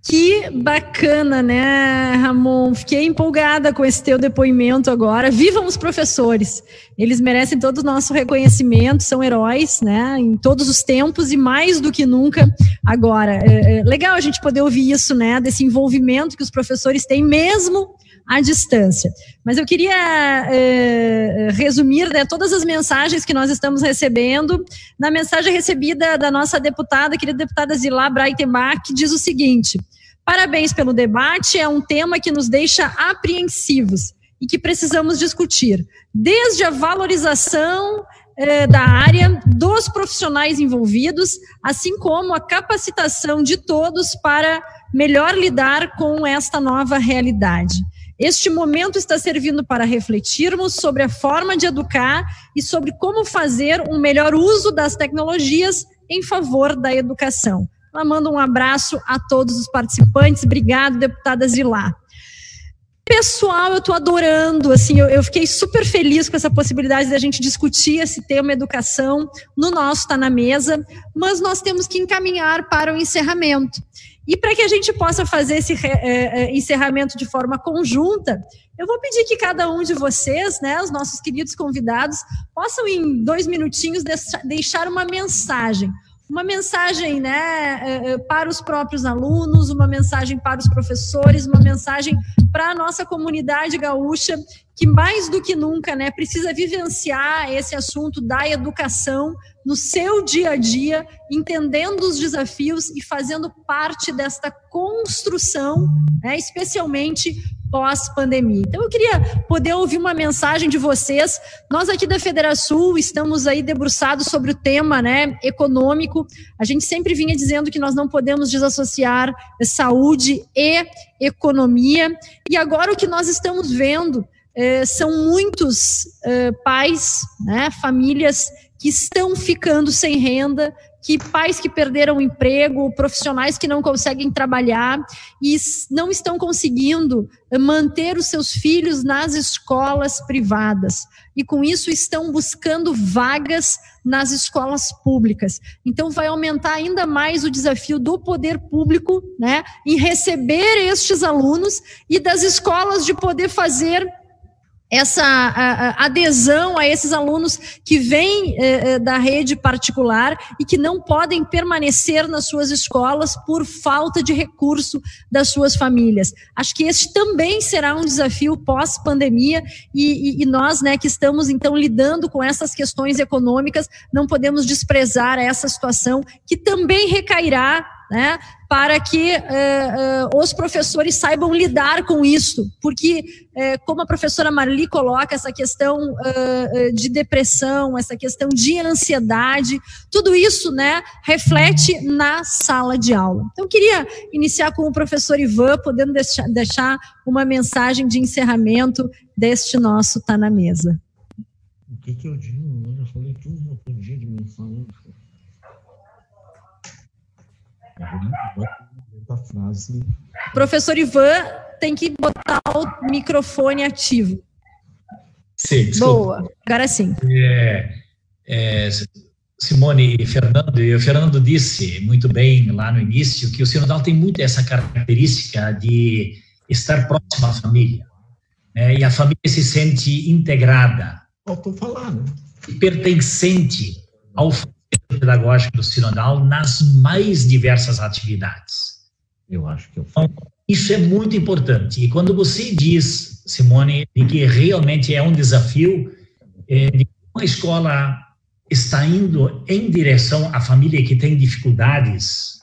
Speaker 1: Que bacana, né, Ramon? Fiquei empolgada com esse teu depoimento agora. Vivam os professores! Eles merecem todo o nosso reconhecimento, são heróis, né, em todos os tempos e mais do que nunca agora. É, é legal a gente poder ouvir isso, né, desse envolvimento que os professores têm, mesmo à distância. Mas eu queria é, resumir né, todas as mensagens que nós estamos recebendo na mensagem recebida da nossa deputada, querida deputada Zilá Breitenbach, que diz o seguinte: Parabéns pelo debate, é um tema que nos deixa apreensivos e que precisamos discutir, desde a valorização eh, da área, dos profissionais envolvidos, assim como a capacitação de todos para melhor lidar com esta nova realidade. Este momento está servindo para refletirmos sobre a forma de educar e sobre como fazer um melhor uso das tecnologias em favor da educação. Ela manda um abraço a todos os participantes. Obrigado, deputada Zilá. Pessoal, eu estou adorando, assim, eu, eu, fiquei super feliz com essa possibilidade da gente discutir esse tema educação no nosso Tá na Mesa, mas nós temos que encaminhar para o encerramento. E para que a gente possa fazer esse é, é, encerramento de forma conjunta, eu vou pedir que cada um de vocês, né, os nossos queridos convidados, possam em dois minutinhos deixar uma mensagem uma mensagem né, é, é, para os próprios alunos, uma mensagem para os professores, uma mensagem para a nossa comunidade gaúcha, que mais do que nunca né, precisa vivenciar esse assunto da educação no seu dia a dia, entendendo os desafios e fazendo parte desta construção, né, especialmente pós-pandemia. Então, eu queria poder ouvir uma mensagem de vocês. Nós aqui da Federação estamos aí debruçados sobre o tema né, econômico. A gente sempre vinha dizendo que nós não podemos desassociar saúde e economia. E agora o que nós estamos vendo eh, são muitos eh, pais, né, famílias que estão ficando sem renda, que pais que perderam o emprego, profissionais que não conseguem trabalhar e não estão conseguindo manter os seus filhos nas escolas privadas. E com isso estão buscando vagas nas escolas públicas. Então vai aumentar ainda mais o desafio do poder público, né, em receber estes alunos e das escolas de poder fazer essa adesão a esses alunos que vêm eh, eh, da rede particular e que não podem permanecer nas suas escolas por falta de recurso das suas famílias. Acho que esse também será um desafio pós-pandemia e, e, e, nós, né, que estamos então lidando com essas questões econômicas, não podemos desprezar essa situação que também recairá né, para que uh, uh, os professores saibam lidar com isso, porque, uh, como a professora Marli coloca, essa questão de depressão, essa questão de ansiedade, tudo isso né, reflete na sala de aula. Então, queria iniciar com o professor Ivan, podendo deixar, deixar uma mensagem de encerramento deste nosso Tá na Mesa.
Speaker 5: O que, que eu digo? Eu falei tudo que eu podia de mensagem.
Speaker 1: Frase. Professor Ivan tem que botar o microfone ativo.
Speaker 2: Sim,
Speaker 1: desculpa. Boa, agora sim.
Speaker 2: É, é, Simone e Fernando, e o Fernando disse muito bem lá no início que o Sinodal tem muito essa característica de estar próximo à família. Né, e a família se sente integrada.
Speaker 5: Faltou falar, né?
Speaker 2: Pertencente ao pedagógico do Sinodal nas mais diversas atividades.
Speaker 5: Eu acho que eu
Speaker 2: então, Isso é muito importante. E quando você diz, Simone, de que realmente é um desafio, é, de uma escola está indo em direção à família que tem dificuldades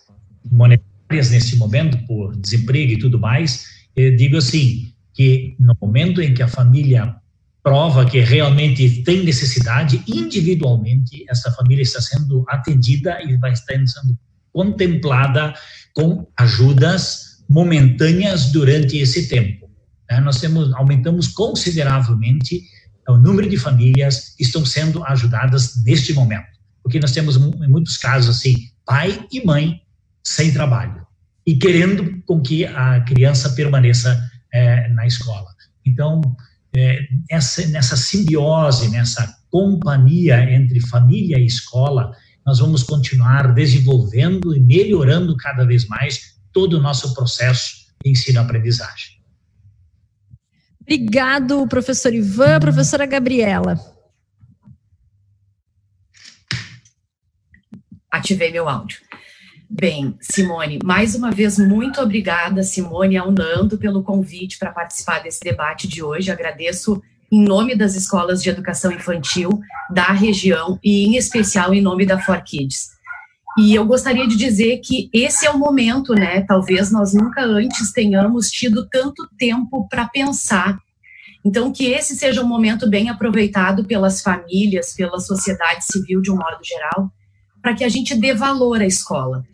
Speaker 2: monetárias nesse momento, por desemprego e tudo mais, eu digo assim, que no momento em que a família prova que realmente tem necessidade, individualmente, essa família está sendo atendida e vai estar sendo contemplada com ajudas momentâneas durante esse tempo. Né? Nós temos, aumentamos consideravelmente o número de famílias que estão sendo ajudadas neste momento, porque nós temos, em muitos casos, assim, pai e mãe sem trabalho e querendo com que a criança permaneça é, na escola. Então, é, essa, nessa simbiose, nessa companhia entre família e escola, nós vamos continuar desenvolvendo e melhorando cada vez mais todo o nosso processo de ensino-aprendizagem.
Speaker 1: Obrigado, professor Ivan. Professora Gabriela.
Speaker 3: Ativei meu áudio. Bem, Simone, mais uma vez, muito obrigada, Simone, ao Nando, pelo convite para participar desse debate de hoje. Agradeço em nome das escolas de educação infantil da região e, em especial, em nome da For Kids. E eu gostaria de dizer que esse é o momento, né? Talvez nós nunca antes tenhamos tido tanto tempo para pensar. Então, que esse seja um momento bem aproveitado pelas famílias, pela sociedade civil de um modo geral, para que a gente dê valor à escola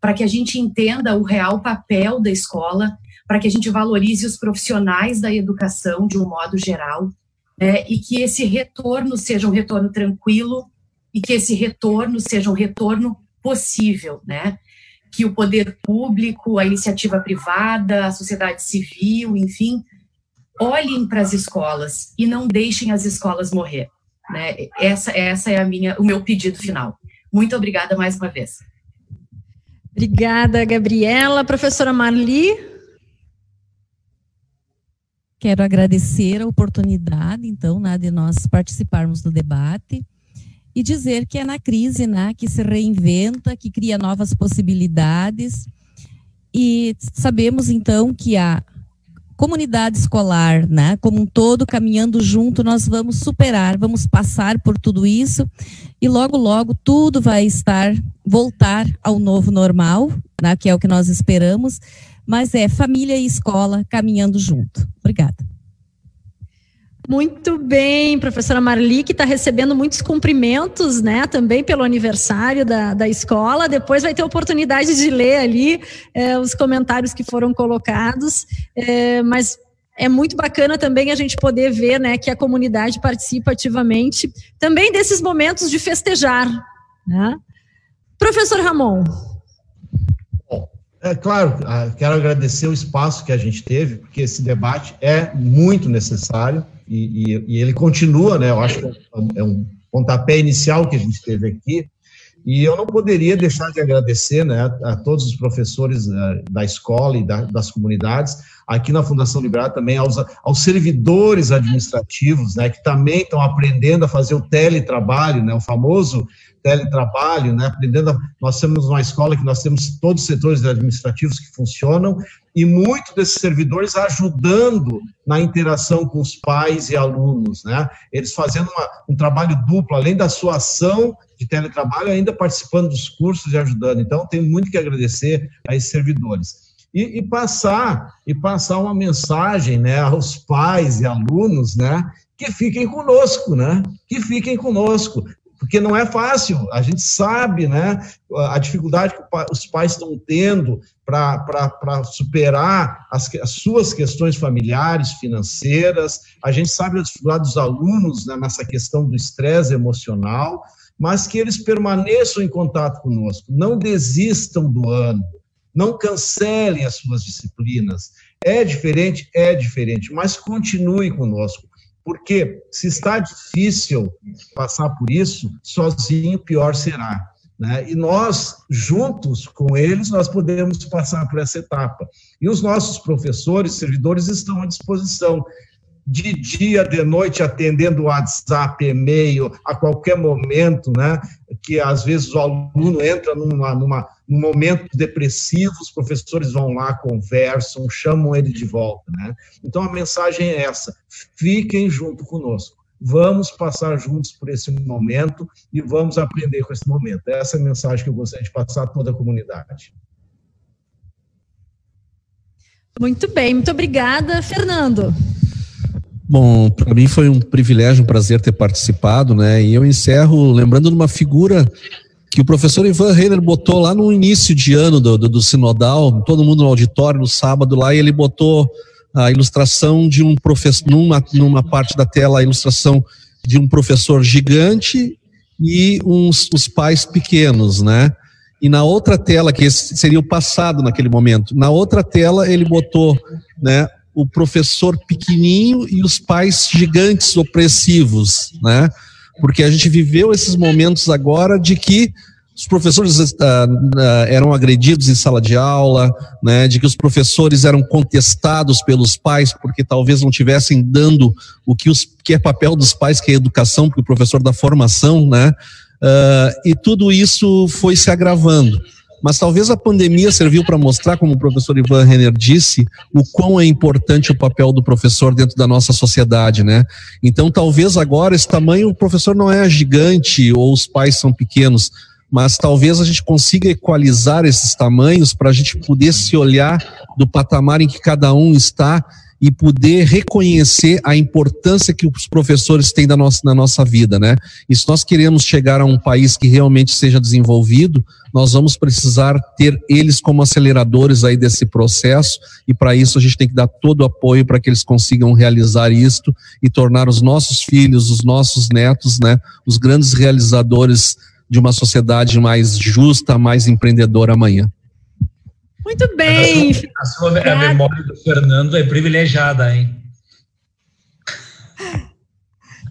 Speaker 3: para que a gente entenda o real papel da escola, para que a gente valorize os profissionais da educação de um modo geral, né, e que esse retorno seja um retorno tranquilo e que esse retorno seja um retorno possível, né? Que o poder público, a iniciativa privada, a sociedade civil, enfim, olhem para as escolas e não deixem as escolas morrer. Né? Essa, essa é a minha, o meu pedido final. Muito obrigada mais uma vez.
Speaker 1: Obrigada, Gabriela. Professora Marli.
Speaker 4: Quero agradecer a oportunidade, então, né, de nós participarmos do debate e dizer que é na crise né, que se reinventa, que cria novas possibilidades. E sabemos, então, que a comunidade escolar, né, como um todo, caminhando junto, nós vamos superar, vamos passar por tudo isso e logo, logo tudo vai estar voltar ao novo normal, né, que é o que nós esperamos, mas é família e escola caminhando junto. Obrigada.
Speaker 1: Muito bem, professora Marli, que está recebendo muitos cumprimentos, né, também pelo aniversário da, da escola. Depois vai ter oportunidade de ler ali é, os comentários que foram colocados, é, mas é muito bacana também a gente poder ver, né, que a comunidade participa ativamente também desses momentos de festejar, né? Professor Ramon.
Speaker 5: É claro, ah, quero agradecer o espaço que a gente teve, porque esse debate é muito necessário e, e, e ele continua, né? Eu acho que é um pontapé inicial que a gente teve aqui. E eu não poderia deixar de agradecer né, a, todos os professores uh, da escola e da, das comunidades, aqui na Fundação Liberar também aos, aos servidores administrativos, né, que também estão aprendendo a fazer o teletrabalho, né, o famoso teletrabalho, né, aprendendo. A, nós temos uma escola que nós temos todos os setores administrativos que funcionam e muitos desses servidores ajudando na interação com os pais e alunos, né? Eles fazendo uma, um trabalho duplo, além da sua ação de teletrabalho, ainda participando dos cursos e ajudando. Então, tenho muito que agradecer a esses servidores. E, e, passar e passar uma mensagem né, aos pais e alunos né, que fiquem conosco, né? Que fiquem conosco porque não é fácil. A gente sabe, né, a dificuldade que os pais estão tendo para superar as, as, suas questões familiares, financeiras. A gente sabe a dificuldade dos alunos né, nessa questão do estresse emocional, mas que eles permaneçam em contato conosco, não desistam do ano, não cancelem as suas disciplinas. É diferente, é diferente, mas continue conosco porque se está difícil passar por isso, sozinho pior será. Né? E nós, juntos com eles, nós podemos passar por essa etapa. E os nossos professores, servidores estão à disposição de dia, de noite, atendendo WhatsApp, e-mail, a qualquer momento, né? Que às vezes o aluno entra numa, numa, num momento depressivo, os professores vão lá, conversam, chamam ele de volta, né? Então a mensagem é essa: fiquem junto conosco. Vamos passar juntos por esse momento e vamos aprender com esse momento. Essa é a mensagem que eu gostaria de passar a toda a comunidade.
Speaker 1: Muito bem, muito obrigada, Fernando.
Speaker 6: Bom, para mim foi um privilégio, um prazer ter participado, né? E eu encerro lembrando de uma figura que o professor Ivan Reiner botou lá no início de ano do, do, do, Sinodal, todo mundo no auditório, no sábado lá, e ele botou a ilustração de um professor, numa, numa parte da tela, a ilustração de um professor gigante e uns, os pais pequenos, né? E na outra tela, que seria o passado naquele momento, na outra tela ele botou, né, o professor pequenininho e os pais gigantes opressivos, né? Porque a gente viveu esses momentos agora de que os professores uh, eram agredidos em sala de aula, né, de que os professores eram contestados pelos pais porque talvez não tivessem dando o que, os, que é papel dos pais, que é educação, porque o professor da formação, né, uh, e tudo isso foi se agravando. Mas talvez a pandemia serviu para mostrar, como o professor Ivan Renner disse, o quão é importante o papel do professor dentro da nossa sociedade, né? Então, talvez agora esse tamanho, o professor não é gigante ou os pais são pequenos, mas talvez a gente consiga equalizar esses tamanhos para a gente poder se olhar do patamar em que cada um está e poder reconhecer a importância que os professores têm da nossa, na nossa vida, né? E se nós queremos chegar a um país que realmente seja desenvolvido, nós vamos precisar ter eles como aceleradores aí desse processo e para isso a gente tem que dar todo o apoio para que eles consigam realizar isto e tornar os nossos filhos, os nossos netos, né, os grandes realizadores de uma sociedade mais justa, mais empreendedora amanhã.
Speaker 1: Muito bem.
Speaker 2: A sua, a, memória do Fernando é privilegiada, hein?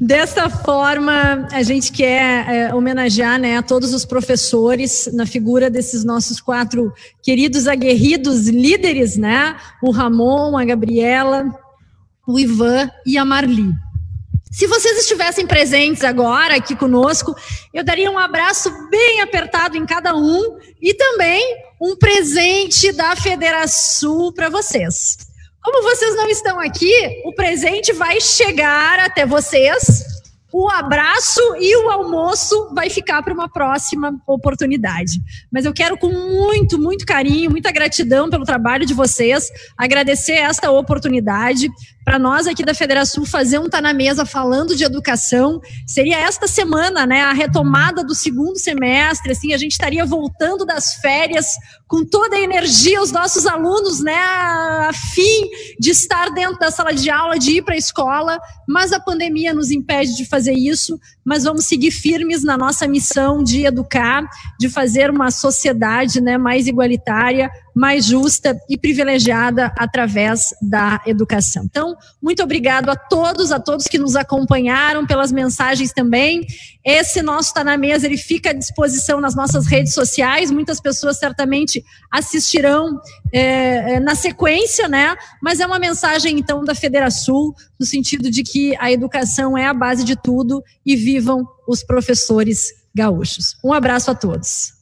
Speaker 1: Dessa forma, a gente quer é, homenagear né, a todos os professores na figura desses nossos quatro queridos aguerridos líderes, né? O Ramon, a Gabriela, o Ivan e a Marli. Se vocês estivessem presentes agora aqui conosco, eu daria um abraço bem apertado em cada um e também um presente da Federação para vocês. Como vocês não estão aqui, o presente vai chegar até vocês o abraço e o almoço vai ficar para uma próxima oportunidade. Mas eu quero, com muito, muito carinho, muita gratidão pelo trabalho de vocês, agradecer esta oportunidade para nós aqui da Federação fazer um Tá na Mesa falando de educação. Seria esta semana, né, a retomada do segundo semestre, assim, a gente estaria voltando das férias com toda a energia, os nossos alunos, né, a fim de estar dentro da sala de aula, de ir para a escola, mas a pandemia nos impede de fazer isso, mas vamos seguir firmes na nossa missão de educar, de fazer uma sociedade, né, mais igualitária, mais justa e privilegiada através da educação. Então, muito obrigado a todos, a todos que nos acompanharam pelas mensagens também. Esse nosso está na mesa, ele fica à disposição nas nossas redes sociais. Muitas pessoas certamente assistirão é, é na sequência, né? Mas é uma mensagem então da Federação no sentido de que a educação é a base de tudo e vivam os professores gaúchos. Um abraço a todos.